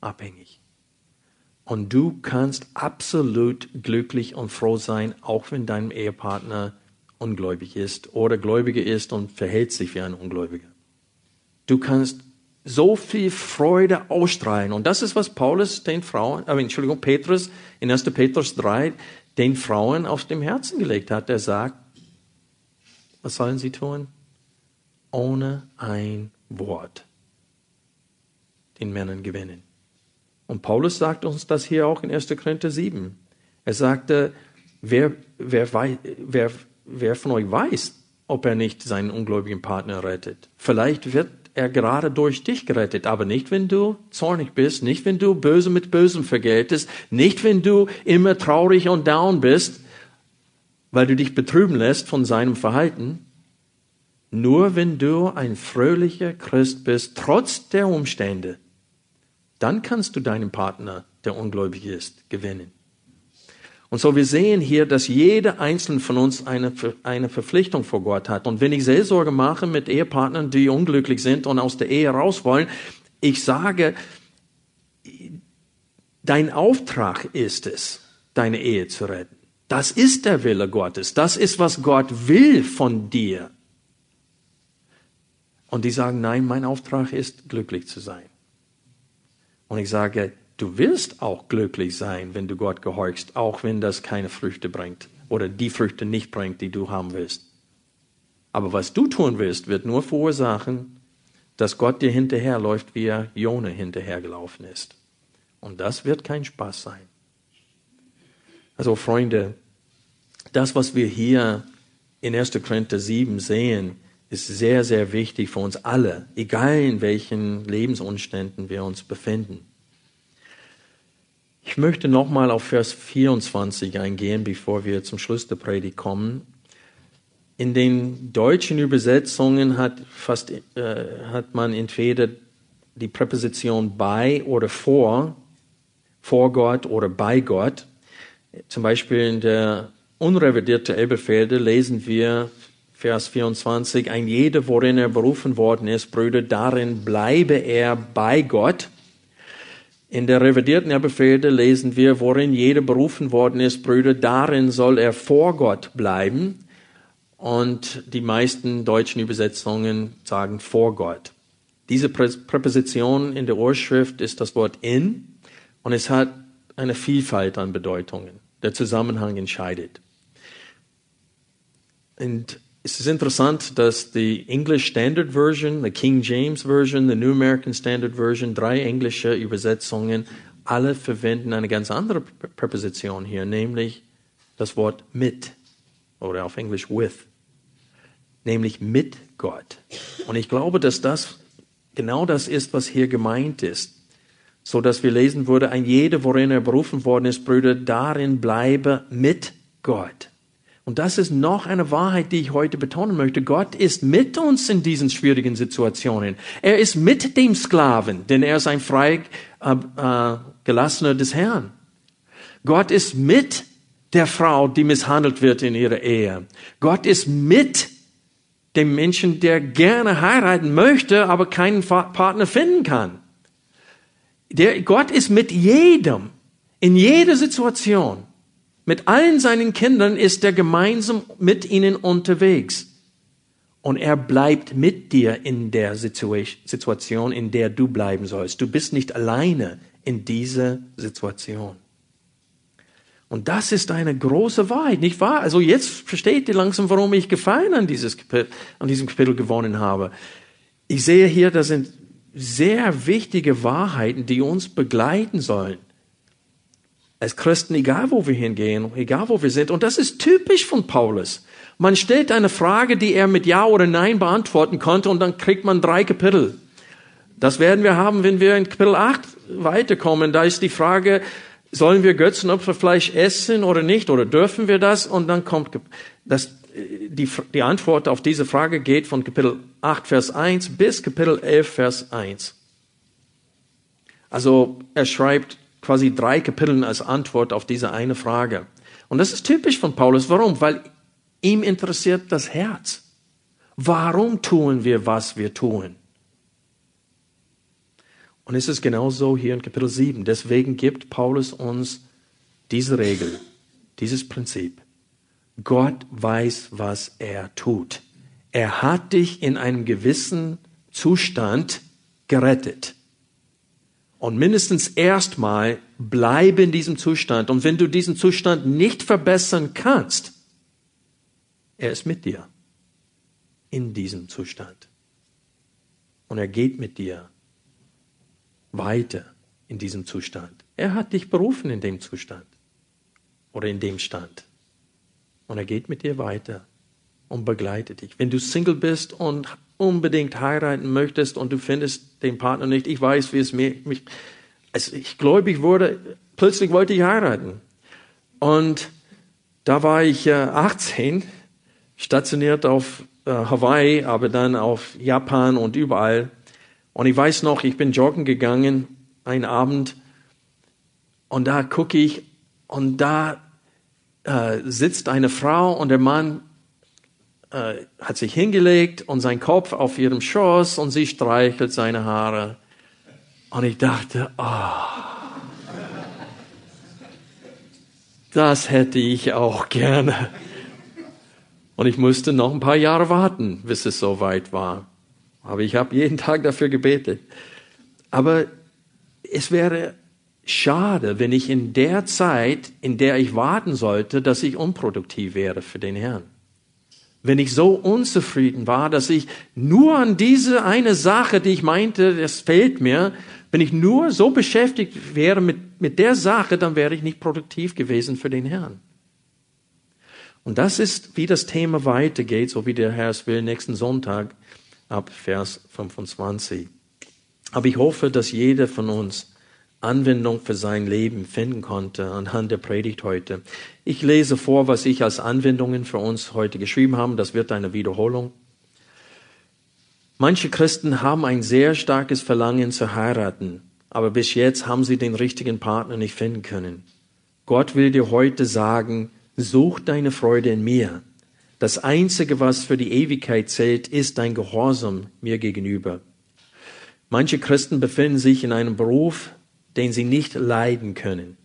abhängig. Und du kannst absolut glücklich und froh sein, auch wenn dein Ehepartner ungläubig ist oder gläubiger ist und verhält sich wie ein Ungläubiger. Du kannst so viel Freude ausstrahlen. Und das ist, was Paulus den Frauen, äh, Entschuldigung, Petrus in 1. Petrus 3 den Frauen auf dem Herzen gelegt hat. Er sagt, was sollen sie tun? ohne ein Wort den Männern gewinnen. Und Paulus sagt uns das hier auch in 1. Korinther 7. Er sagte, wer, wer, wer, wer von euch weiß, ob er nicht seinen ungläubigen Partner rettet. Vielleicht wird er gerade durch dich gerettet, aber nicht, wenn du zornig bist, nicht, wenn du Böse mit Bösem vergeltest, nicht, wenn du immer traurig und down bist, weil du dich betrüben lässt von seinem Verhalten, nur wenn du ein fröhlicher Christ bist, trotz der Umstände, dann kannst du deinen Partner, der ungläubig ist, gewinnen. Und so wir sehen hier, dass jeder einzelne von uns eine, eine Verpflichtung vor Gott hat. Und wenn ich Seelsorge mache mit Ehepartnern, die unglücklich sind und aus der Ehe raus wollen, ich sage, dein Auftrag ist es, deine Ehe zu retten. Das ist der Wille Gottes. Das ist, was Gott will von dir. Und die sagen, nein, mein Auftrag ist, glücklich zu sein. Und ich sage, du wirst auch glücklich sein, wenn du Gott gehorchst, auch wenn das keine Früchte bringt oder die Früchte nicht bringt, die du haben willst. Aber was du tun willst, wird nur verursachen, dass Gott dir hinterherläuft, wie er Jone hinterhergelaufen ist. Und das wird kein Spaß sein. Also Freunde, das, was wir hier in 1. Korinther 7 sehen, ist sehr, sehr wichtig für uns alle, egal in welchen Lebensumständen wir uns befinden. Ich möchte nochmal auf Vers 24 eingehen, bevor wir zum Schluss der Predigt kommen. In den deutschen Übersetzungen hat, fast, äh, hat man entweder die Präposition bei oder vor, vor Gott oder bei Gott. Zum Beispiel in der unrevidierten Elberfelde lesen wir Vers 24, ein jeder, worin er berufen worden ist, Brüder, darin bleibe er bei Gott. In der revidierten Elberfelde lesen wir, worin jeder berufen worden ist, Brüder, darin soll er vor Gott bleiben. Und die meisten deutschen Übersetzungen sagen vor Gott. Diese Präposition in der Urschrift ist das Wort in und es hat eine Vielfalt an Bedeutungen. Der Zusammenhang entscheidet. Und es ist interessant, dass die English Standard Version, die King James Version, die New American Standard Version, drei englische Übersetzungen, alle verwenden eine ganz andere Präposition hier, nämlich das Wort mit oder auf Englisch with, nämlich mit Gott. Und ich glaube, dass das genau das ist, was hier gemeint ist. So dass wir lesen würde, ein jeder, worin er berufen worden ist, Brüder, darin bleibe mit Gott. Und das ist noch eine Wahrheit, die ich heute betonen möchte. Gott ist mit uns in diesen schwierigen Situationen. Er ist mit dem Sklaven, denn er ist ein frei äh, äh, des Herrn. Gott ist mit der Frau, die misshandelt wird in ihrer Ehe. Gott ist mit dem Menschen, der gerne heiraten möchte, aber keinen Partner finden kann. Der, Gott ist mit jedem, in jeder Situation. Mit allen seinen Kindern ist er gemeinsam mit ihnen unterwegs. Und er bleibt mit dir in der Situation, in der du bleiben sollst. Du bist nicht alleine in dieser Situation. Und das ist eine große Wahrheit, nicht wahr? Also jetzt versteht ihr langsam, warum ich Gefallen an, dieses an diesem Kapitel gewonnen habe. Ich sehe hier, das sind sehr wichtige Wahrheiten, die uns begleiten sollen als Christen, egal wo wir hingehen, egal wo wir sind. Und das ist typisch von Paulus. Man stellt eine Frage, die er mit Ja oder Nein beantworten konnte und dann kriegt man drei Kapitel. Das werden wir haben, wenn wir in Kapitel 8 weiterkommen. Da ist die Frage, sollen wir Götzenopferfleisch essen oder nicht? Oder dürfen wir das? Und dann kommt das, die, die Antwort auf diese Frage geht von Kapitel 8, Vers 1 bis Kapitel 11, Vers 1. Also er schreibt quasi drei Kapiteln als Antwort auf diese eine Frage. Und das ist typisch von Paulus. Warum? Weil ihm interessiert das Herz. Warum tun wir, was wir tun? Und es ist genauso hier in Kapitel 7. Deswegen gibt Paulus uns diese Regel, dieses Prinzip. Gott weiß, was er tut. Er hat dich in einem gewissen Zustand gerettet. Und mindestens erstmal bleibe in diesem Zustand. Und wenn du diesen Zustand nicht verbessern kannst, er ist mit dir in diesem Zustand. Und er geht mit dir weiter in diesem Zustand. Er hat dich berufen in dem Zustand oder in dem Stand. Und er geht mit dir weiter und begleitet dich. Wenn du Single bist und unbedingt heiraten möchtest und du findest den Partner nicht, ich weiß, wie es mir, mich, als ich gläubig wurde, plötzlich wollte ich heiraten. Und da war ich äh, 18, stationiert auf äh, Hawaii, aber dann auf Japan und überall. Und ich weiß noch, ich bin joggen gegangen, einen Abend, und da gucke ich, und da äh, sitzt eine Frau und der Mann äh, hat sich hingelegt und sein Kopf auf ihrem Schoß und sie streichelt seine Haare. Und ich dachte, oh, das hätte ich auch gerne. Und ich musste noch ein paar Jahre warten, bis es so weit war. Aber ich habe jeden Tag dafür gebetet. Aber es wäre schade, wenn ich in der Zeit, in der ich warten sollte, dass ich unproduktiv wäre für den Herrn wenn ich so unzufrieden war, dass ich nur an diese eine Sache, die ich meinte, das fehlt mir, wenn ich nur so beschäftigt wäre mit, mit der Sache, dann wäre ich nicht produktiv gewesen für den Herrn. Und das ist, wie das Thema weitergeht, so wie der Herr es will, nächsten Sonntag ab Vers 25. Aber ich hoffe, dass jeder von uns Anwendung für sein Leben finden konnte anhand der Predigt heute. Ich lese vor, was ich als Anwendungen für uns heute geschrieben habe. Das wird eine Wiederholung. Manche Christen haben ein sehr starkes Verlangen zu heiraten, aber bis jetzt haben sie den richtigen Partner nicht finden können. Gott will dir heute sagen, such deine Freude in mir. Das Einzige, was für die Ewigkeit zählt, ist dein Gehorsam mir gegenüber. Manche Christen befinden sich in einem Beruf, den sie nicht leiden können.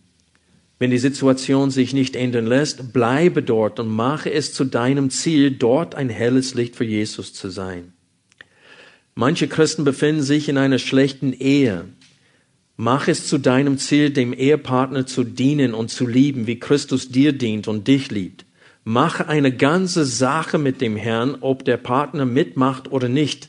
Wenn die Situation sich nicht ändern lässt, bleibe dort und mache es zu deinem Ziel, dort ein helles Licht für Jesus zu sein. Manche Christen befinden sich in einer schlechten Ehe. Mach es zu deinem Ziel, dem Ehepartner zu dienen und zu lieben, wie Christus dir dient und dich liebt. Mache eine ganze Sache mit dem Herrn, ob der Partner mitmacht oder nicht.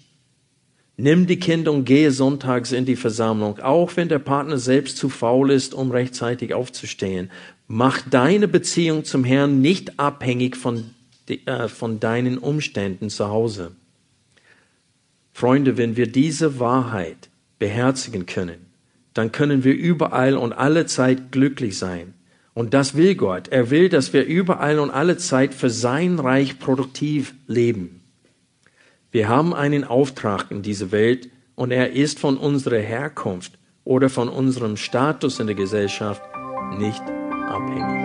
Nimm die Kinder und gehe sonntags in die Versammlung, auch wenn der Partner selbst zu faul ist, um rechtzeitig aufzustehen. Mach deine Beziehung zum Herrn nicht abhängig von, äh, von deinen Umständen zu Hause. Freunde, wenn wir diese Wahrheit beherzigen können, dann können wir überall und alle Zeit glücklich sein. Und das will Gott. Er will, dass wir überall und alle Zeit für sein Reich produktiv leben. Wir haben einen Auftrag in dieser Welt und er ist von unserer Herkunft oder von unserem Status in der Gesellschaft nicht abhängig.